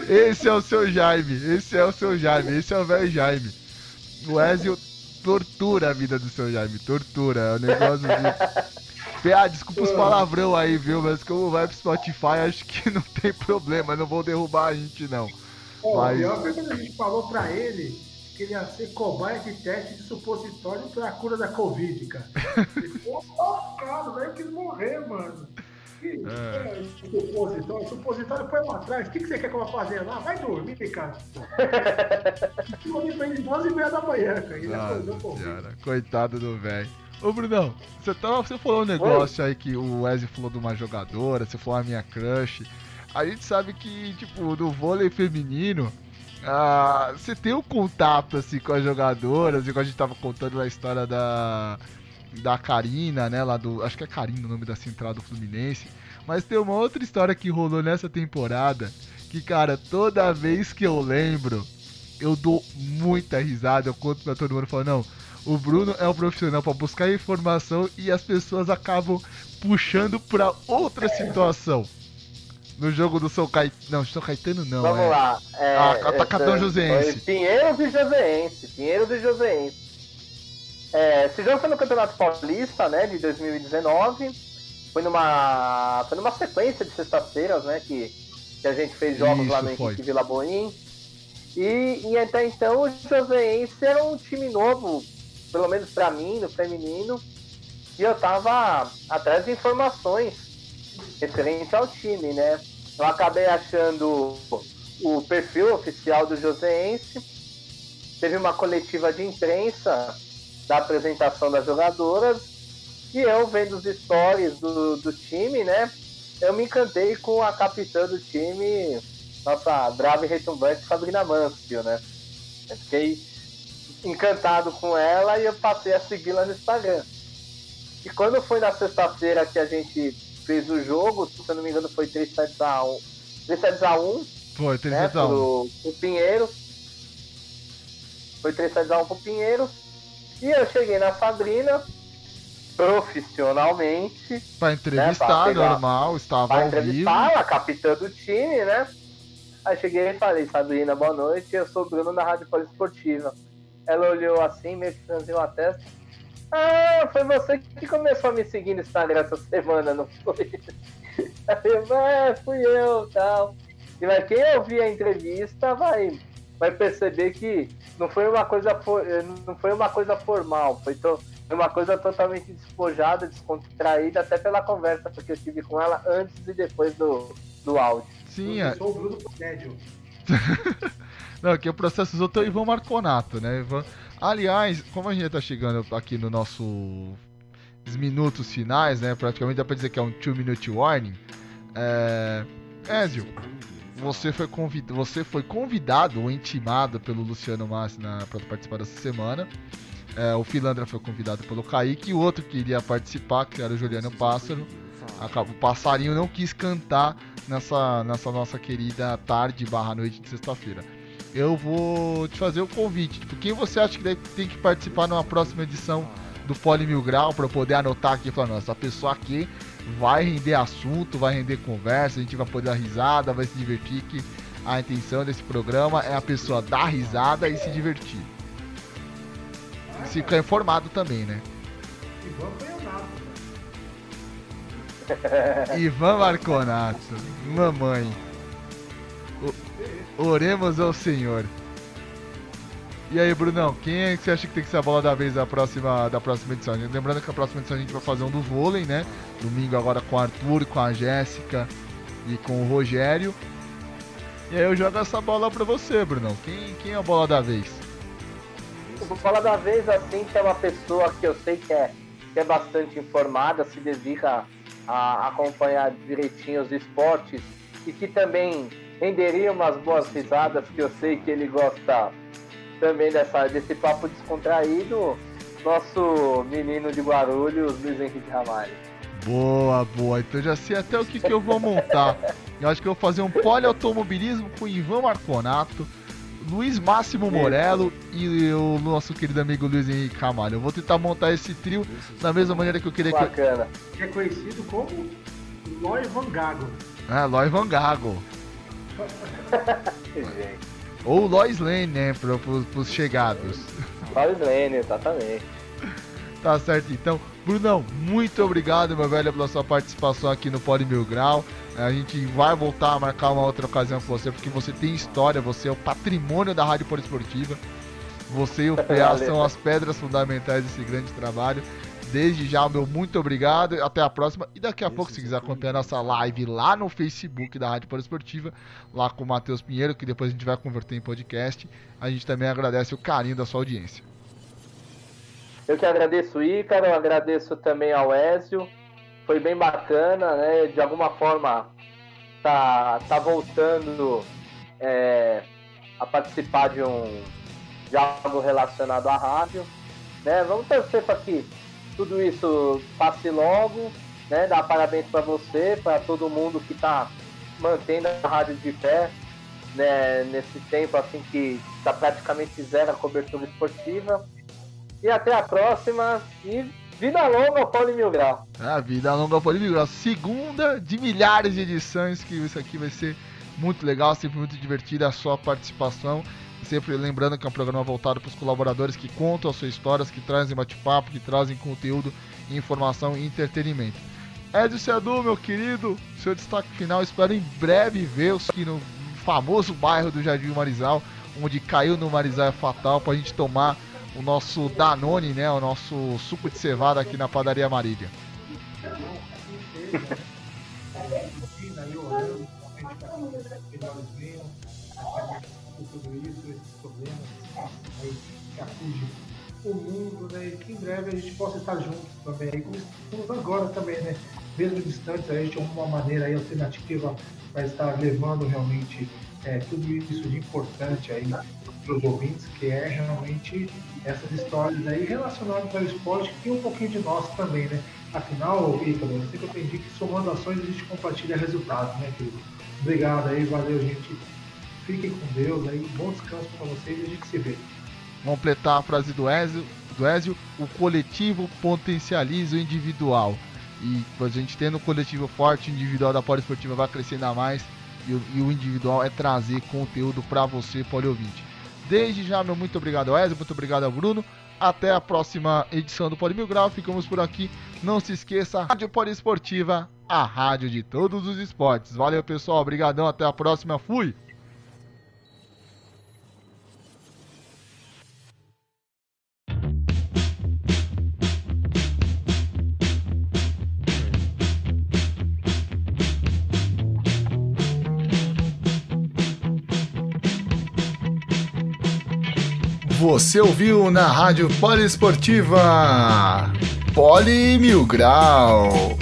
Esse é o seu Jaime. Esse é o seu Jaime. Esse é o velho Jaime. O Ezio tortura a vida do seu Jaime. Tortura. É um negócio de. Ah, desculpa os palavrão aí, viu? Mas como vai pro Spotify, acho que não tem problema. Não vão derrubar a gente, não. Pô, Mas- O pior foi quando a gente falou pra ele que ele ia ser cobaia de teste de supositório pra cura da Covid, cara. Ele ficou lascado, velho, quis morrer, mano. Que, É. é, supositório, supositório põe lá atrás. O que, que você quer que eu vá fazer lá? Vai dormir, cara. Ficou ali pra ele 12 e meia da manhã, cara. Ele acordou coitado do velho. Ô Brunão, você, tava, você falou um negócio aí que o Wesley falou de uma jogadora, você falou a minha crush. A gente sabe que, tipo, no vôlei feminino, ah, você tem um contato assim com as jogadoras, igual a gente tava contando na história da. Da Karina, né? Lá do. Acho que é Karina o nome da central do Fluminense. Mas tem uma outra história que rolou nessa temporada. Que, cara, toda vez que eu lembro, eu dou muita risada. Eu conto pra todo mundo falo, não, o Bruno é um profissional pra buscar informação e as pessoas acabam puxando pra outra situação. No jogo do São Caetano. Não, São Caetano não, Vamos é. lá. É, Ah, Atacadão esse- Joseense. foi Pinheiros e Joseense. Pinheiros e Joseense. É, esse jogo foi no Campeonato Paulista, né, de 2019. foi numa. Foi numa sequência de sextas-feiras, né? Que, que a gente fez jogos Isso, lá no. Henrique Vila Boim. E, e até então o Joseense era um time novo, pelo menos pra mim, no feminino. E eu tava atrás de informações referente ao time, né? Eu acabei achando o perfil oficial do Joseense. Teve uma coletiva de imprensa da apresentação das jogadoras. E eu vendo os stories do, do time, né? Eu me encantei com a capitã do time, nossa brava e retumbante Sabrina Mansfield, né? Eu fiquei encantado com ela e eu passei a segui-la no Instagram. E quando foi na sexta-feira que a gente fez o jogo, se eu não me engano foi 3 sets a 1, 3 sets a 1 Foi, 3 né, sets a 1. pro, pro Pinheiro. Foi 3 sets a 1 pro Pinheiro. E eu cheguei na Sabrina, profissionalmente, Pra entrevistar, pra pegar- normal, estava ao vivo. a capitã do time, né? Aí cheguei e falei, Sabrina, boa noite, eu sou o Bruno da Rádio Poliesportiva. Ela olhou assim, meio que franziu a testa. Ah, foi você que começou a me seguir no Instagram essa semana, não foi? Aí eu, é, fui eu tal. E mas quem ouvir a entrevista vai, vai perceber que não foi uma coisa for- não foi uma coisa formal, foi, uma coisa totalmente despojada, descontraída, até pela conversa que eu tive com ela antes e depois do, do áudio. Sim, eu é. sou o Bruno Médio. Não, aqui o processo usou o Ivan Marconato, né? Ivan... Aliás, como a gente já tá chegando aqui no nosso os minutos finais, né? Praticamente dá pra dizer que é um 2 minute warning. É... Ezio, você foi, você foi convidado ou intimado pelo Luciano Massi para participar dessa semana. É, o Filandra foi convidado pelo Kaique e o outro que iria participar, que era o Juliano Pássaro. O passarinho não quis cantar nessa, nessa nossa querida tarde barra noite de sexta-feira. Eu vou te fazer o convite. Tipo, quem você acha que tem que participar numa próxima edição do Poli Mil Grau para poder anotar aqui e falar, nossa, essa pessoa aqui vai render assunto, vai render conversa, a gente vai poder dar risada, vai se divertir, que a intenção desse programa é a pessoa dar risada e se divertir. E se ficar informado também, né? Ivan foi o Nato. Ivan Marconato, mamãe. O- oremos ao Senhor. E aí, Brunão, quem é que você acha que tem que ser a bola da vez da próxima, da próxima edição? Lembrando que a próxima edição a gente vai fazer um do vôlei, né? Domingo agora com o Arthur, com a Jéssica e com o Rogério. E aí eu jogo essa bola pra você, Brunão. Quem, quem é a bola da vez? Vou falar da vez assim, que é uma pessoa que eu sei que é, que é bastante informada, se dedica a acompanhar direitinho os esportes e que também renderia umas boas risadas, que eu sei que ele gosta também dessa, desse papo descontraído, nosso menino de Guarulhos, Luiz Henrique Ramalho. Boa, boa. Então já sei até o que, que eu vou montar. Eu acho que eu vou fazer um poliautomobilismo com Ivan Marconato, Luiz Máximo Morello e o nosso querido amigo Luiz Henrique Ramalho. Eu vou tentar montar esse trio da mesma maneira que eu queria que. eu- Bacana. Que é conhecido como Loi Van Gago. Ah, Lois Van Gago. Gente. Ou Lois Lane, né? Para os chegados. Fala Lene, exatamente. Tá certo, então. Brunão, muito obrigado, meu velho, pela sua participação aqui no Pode Mil Grau. A gente vai voltar a marcar uma outra ocasião com você, porque você tem história, você é o patrimônio da Rádio Poliesportiva. Você e o PA são as pedras fundamentais desse grande trabalho. Desde já, meu muito obrigado. Até a próxima. E daqui a pouco, se quiser acompanhar nossa live lá no Facebook da Rádio Poliesportiva, lá com o Matheus Pinheiro, que depois a gente vai converter em podcast, a gente também agradece o carinho da sua audiência. Eu que agradeço o Ícaro, eu agradeço também ao Ézio. Foi bem bacana, né? De alguma forma tá, tá voltando é, a participar de um de algo relacionado à rádio. Né? Vamos torcer para que tudo isso passe logo, né? Dar parabéns para você, para todo mundo que está mantendo a rádio de pé, né? Nesse tempo assim que está praticamente zero a cobertura esportiva. E até a próxima. E vida longa ao Poli Mil Grau. A vida longa Polímero, a segunda de milhares de edições, que isso aqui vai ser muito legal, sempre muito divertida a sua participação. Sempre lembrando que é um programa voltado para os colaboradores que contam as suas histórias, que trazem bate-papo, que trazem conteúdo, informação e entretenimento. Edson Sedu, meu querido, seu destaque final. Espero em breve ver os aqui no famoso bairro do Jardim Marizal, onde caiu no Marizal é fatal, pra gente tomar o nosso Danone, né? O nosso suco de cevada aqui na padaria Marília. E que em breve a gente possa estar juntos também, aí, como estamos agora também, né? Mesmo distantes, a gente de alguma maneira aí, alternativa vai estar levando realmente é, tudo isso de importante aí para os ouvintes, que é realmente essas histórias aí relacionadas ao esporte, tem um pouquinho de nós também, né? Afinal, Ícaro, eu sempre aprendi que somando ações a gente compartilha resultados, né, querido? Obrigado aí, valeu, gente. Fiquem com Deus aí, bom descanso para vocês e a gente se vê. Vamos completar a frase do Ezio, do Ezio, o coletivo potencializa o individual. E a gente tendo um coletivo forte, o individual da Esportiva vai crescer ainda mais. E o, e o individual é trazer conteúdo para você, ouvinte. Desde já, meu muito obrigado ao Ezio, muito obrigado ao Bruno. Até a próxima edição do Poli Mil Grau. Ficamos por aqui. Não se esqueça, Rádio Poliesportiva, a rádio de todos os esportes. Valeu, pessoal. Obrigadão. Até a próxima. Fui. Você ouviu na Rádio Poliesportiva Poli Mil Grau.